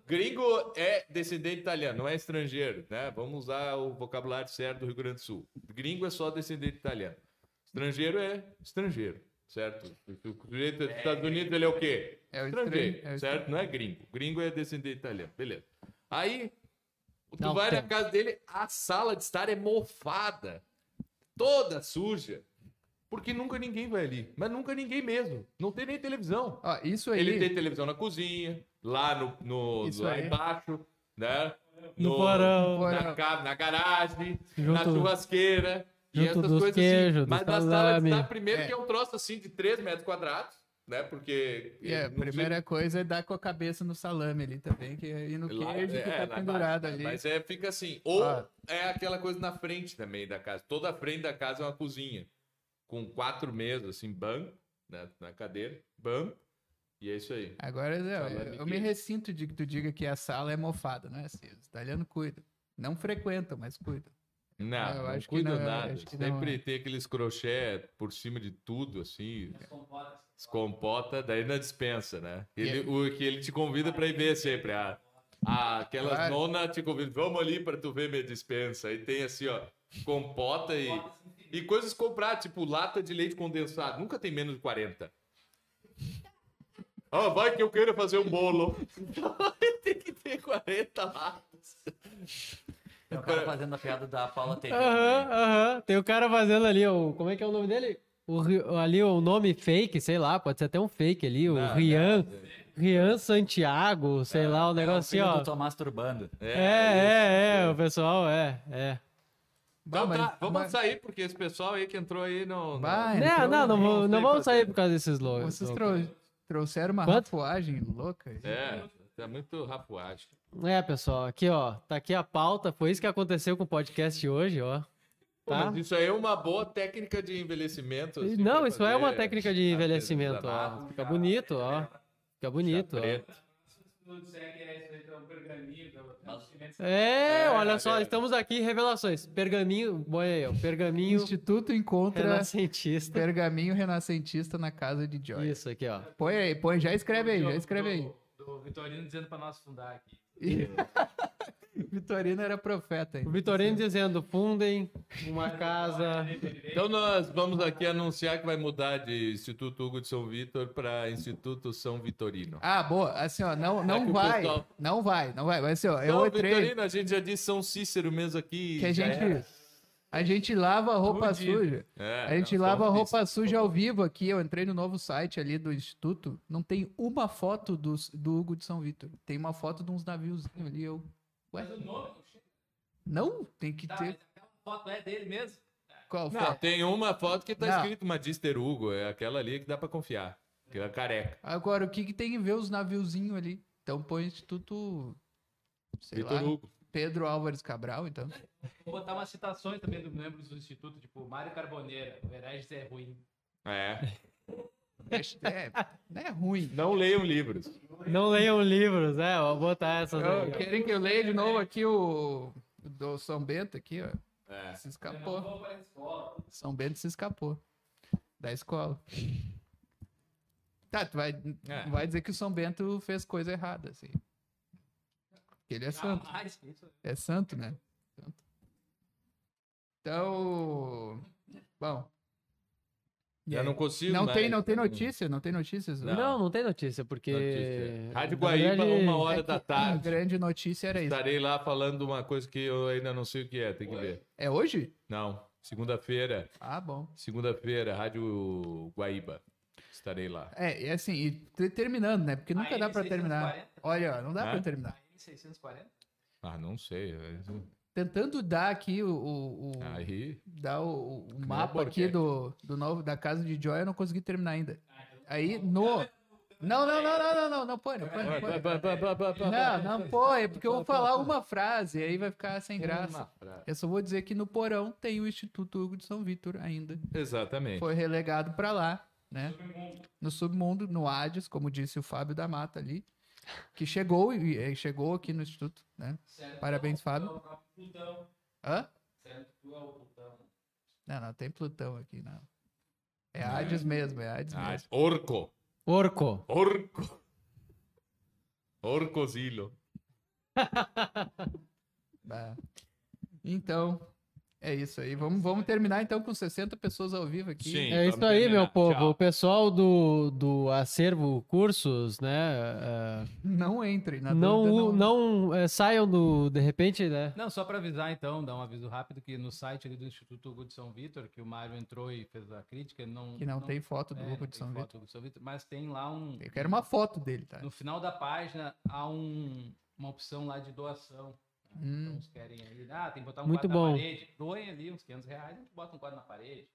Gringo é descendente italiano, não é estrangeiro, né? Vamos usar o vocabulário certo do Rio Grande do Sul. Gringo é só descendente italiano. Estrangeiro é estrangeiro, certo? O sujeito dos Estados Unidos, ele é o quê? É o estrangeiro, estran- é o certo? Não é gringo. Gringo é descendente italiano, beleza. Aí, tu Não, vai na tem. casa dele, a sala de estar é mofada, toda suja. Porque nunca ninguém vai ali. Mas nunca ninguém mesmo. Não tem nem televisão. Ó, isso aí. Ele tem televisão na cozinha, lá no, no lá aí. embaixo, né? No porão. porão. Na, ca- na garagem, na Junto- churrasqueira. E junto essas dos coisas queijos, assim. Mas na sala de estar, primeiro É. que é um troço assim de 3 metros quadrados, né? Porque. É, a não primeira coisa é dar com a cabeça no salame ali também, que é ir no Lá- queijo que é, tá lá pendurado ali. Mas é, fica assim. Ou Ah. é aquela coisa na frente também da casa. Toda a frente da casa é uma cozinha. Com quatro mesas, assim, banco, né, na cadeira, banco. E é isso aí. Agora, eu, Salame eu, e eu me ressinto de que tu diga que a sala é mofada, não é assim? Os italianos cuidam. Não frequentam, mas cuidam. Não, eu não acho que cuida não, eu nada. acho que não Sempre é. tem aqueles crochê por cima de tudo, assim. Descompota, daí na dispensa, né? Ele, o que ele te convida pra ir ver sempre. A, a, aquelas Claro. nona te convidam, vamos ali pra tu ver minha dispensa. Aí tem assim, ó, compota e, e coisas comprar, tipo lata de leite condensado. Nunca tem menos de 40. Ó, vai que eu queira fazer um bolo. Tem que ter 40 latas. Tem o cara fazendo a piada da Paula Teixeira. Aham, aham. Tem o cara fazendo ali, o. Como é que é o nome dele? O, ali o nome fake, sei lá, pode ser até um fake ali, o Não, Rian. Rian Santiago, sei lá, um É o negócio filho assim, ó. do tô masturbando. É, é, é, o pessoal, é, é. Então Bah, tá, mas- vamos mas- sair, porque esse pessoal aí que entrou aí não. Bah, Não, entrou- não, não, vamos- sei não vamos fazer. sair por causa desses logos. Vocês trou- trouxeram uma Quanto? rafuagem louca. aí. É, tá muito rapuagem. É, pessoal, aqui, ó, tá aqui a pauta, foi isso que aconteceu com o podcast hoje, ó. Pô, Tá? Mas isso aí é uma boa técnica de envelhecimento. assim, Não, isso é uma técnica de envelhecimento, ó. Fica bonito, ó. Fica bonito, ó. é isso aí, então, pergaminho, pelo Mas- É, olha só, é. estamos aqui, revelações. Pergaminho, bom aí, ó, pergaminho Instituto encontra renascentista. pergaminho renascentista na casa de Joy. Isso aqui, ó. Põe aí, põe, já escreve aí, já escreve aí. Do, do Vitorino dizendo pra nós fundar aqui. Vitorino era profeta aí. O Vitorino dizendo, fundem uma casa. Então nós vamos aqui anunciar que vai mudar de Instituto Hugo de São Vitor para Instituto São Vitorino. Ah, boa. Assim, ó, não, É não o vai. pessoal- Não vai, não vai. Mas assim, ó, eu São entrei. Vitorino, a gente já disse São Cícero mesmo aqui. Que a gente, era. a gente lava a roupa Fudido. suja. É, A gente não, lava roupa suja ao vivo aqui. Eu entrei no novo site ali do Instituto. Não tem uma foto do, do Hugo de São Vitor. Tem uma foto de uns naviozinhos ali. Eu, ué, Mas o nome não tem que Tá, ter. mas aquela foto é dele mesmo? Qual Não, foto? tem uma foto que tá Não. escrito Magister Hugo, é aquela ali que dá pra confiar. Que é careca. Agora, o que, que tem que ver os naviozinhos ali? Então põe Instituto. Sei Vitor lá. Hugo. Pedro Álvares Cabral, então. Vou botar umas citações também dos membros do Instituto, tipo Mário Carboneira, o Hereges é ruim. É. É, não é ruim. Não leiam livros. Não leiam livros, é, vou botar essas Eu- aí. querem que eu leia de novo aqui o do São Bento aqui, ó. É. Se escapou. São Bento se escapou da escola. Tá, tu vai, É. vai dizer que o São Bento fez coisa errada, assim. Porque ele é santo. Isso. É santo, né? Então, bom. E Já aí? não consigo não mais. tem, não tem notícia, não tem notícias. Não. Não, não tem notícia, porque. Notícia. Rádio Guaíba, verdade, uma hora É da que A tarde. grande notícia era isso. Estarei lá falando uma coisa que eu ainda não sei o que é, tem que ver. É hoje? Não, segunda-feira. Ah, bom. Segunda-feira, Rádio Guaíba. Estarei lá. É, e assim, e te- terminando, né? Porque nunca A dá pra N640? terminar. Olha, não dá pra terminar. A N640? Ah, não sei. É- Tentando dar aqui o, o, o- Aí. dar o, o é mapa aqui do, do novo da casa de Joy, eu não consegui terminar ainda. Aí no Não, não, não, não, não, não, não põe, não põe, não põe. Não, não põe, porque eu vou falar uma frase, aí vai ficar sem graça. Eu só vou dizer que no porão tem o Instituto Hugo de São Vitor ainda. Exatamente. Foi relegado pra lá, né? No submundo, no Hades, como disse o Fábio da Mata ali, que chegou e chegou aqui no Instituto, né? Parabéns, Fábio. Plutão. Hã? Certo, tu é o Plutão. Não, não tem Plutão aqui, não. É Hades mesmo, é Hades Ah, mesmo. orco. Orco. Orco. Orcozilo. Bah. Então, é isso aí. Vamos, vamos terminar então com 60 pessoas ao vivo aqui. Sim. É isso aí, terminar. meu povo. Tchau. O pessoal do, do acervo cursos, né? é, Não entrem na não dúvida, não, é, saiam do. De repente, né? Não, só para avisar então, dar um aviso rápido que no site ali do Instituto Hugo de São Vitor, que o Mário entrou e fez a crítica, ele não Que não, tem foto do é, Hugo não de tem São foto Vitor. do Hugo de São Vitor, mas tem lá um Eu quero uma foto dele, tá? no final da página há um, uma opção lá de doação. Né? Hum. Então, os querem aí, ah, tem que botar um Muito quadro bom. na parede, doem ali uns 500 reais, a gente bota um quadro na parede,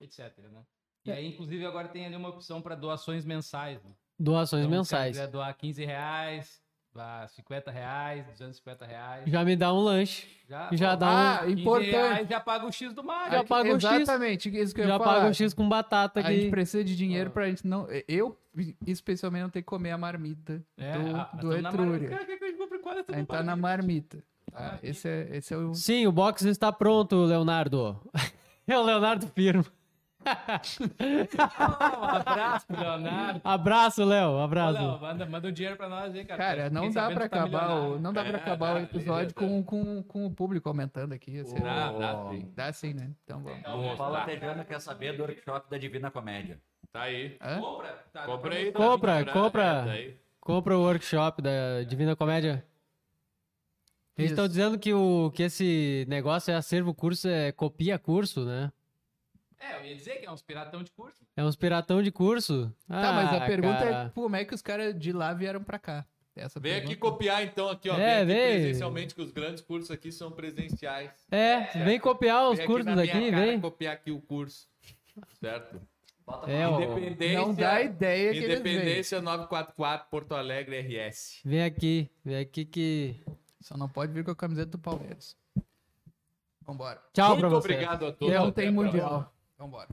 etc, né? E aí, inclusive, agora tem ali uma opção para doações mensais. Né? Doações Então, mensais. Se quiser doar 15 reais, dá 50 reais, 250 reais. Já me dá um lanche. Já, Já dá Ah, 15 importante. reais, já paga o X do Mário. Já Aqui- paga o X. Exatamente, isso que eu Já paga o X com batata A gente aqui. precisa de dinheiro pra gente não. Eu, especialmente, não ter que comer a marmita É, do, ah, do Etrúria. Quer que a gente compre quadro? A gente tá na marmita. Tá? marmita. Esse, é, esse é o. Sim, o box está pronto, Leonardo. É o Leonardo Firmo. Um abraço Leonardo. Abraço, Léo. Ô, Abraço. Léo, manda, manda um dinheiro pra nós aí, cara. Cara, não Fiquei dá pra que tá acabar o, não dá pra É, acabar o dá, episódio dá. com, com, com o público aumentando aqui. assim. Dá, dá sim. Dá sim, né? Então vamos. O Paulo Tejano quer saber do workshop da Divina Comédia. Tá aí. Hã? Compra. Tá, Compra aí. Compra, tá compra. Tá aí. Compra o workshop da Divina Comédia. Eles estão dizendo que, o, que esse negócio é acervo curso, é copia curso, né? É, eu ia dizer que é uns piratão de curso. É uns piratão de curso. Tá, mas a Ah, pergunta é cara. como é que os caras de lá vieram pra cá? Essa Vem aqui copiar então aqui, ó. É, vem aqui vem. presencialmente, que os grandes cursos aqui são presenciais. É, vem copiar os Vem cursos na minha cara vem. copiar aqui o curso. Certo? Bota É, ó. Independência. Não dá ideia que eles. Independência 944 Porto Alegre RS. Vem aqui, vem aqui que. Só não pode vir com a camiseta do Palmeiras. Vambora. Tchau Muito pra você. obrigado a todos. Não tem mundial. Vambora.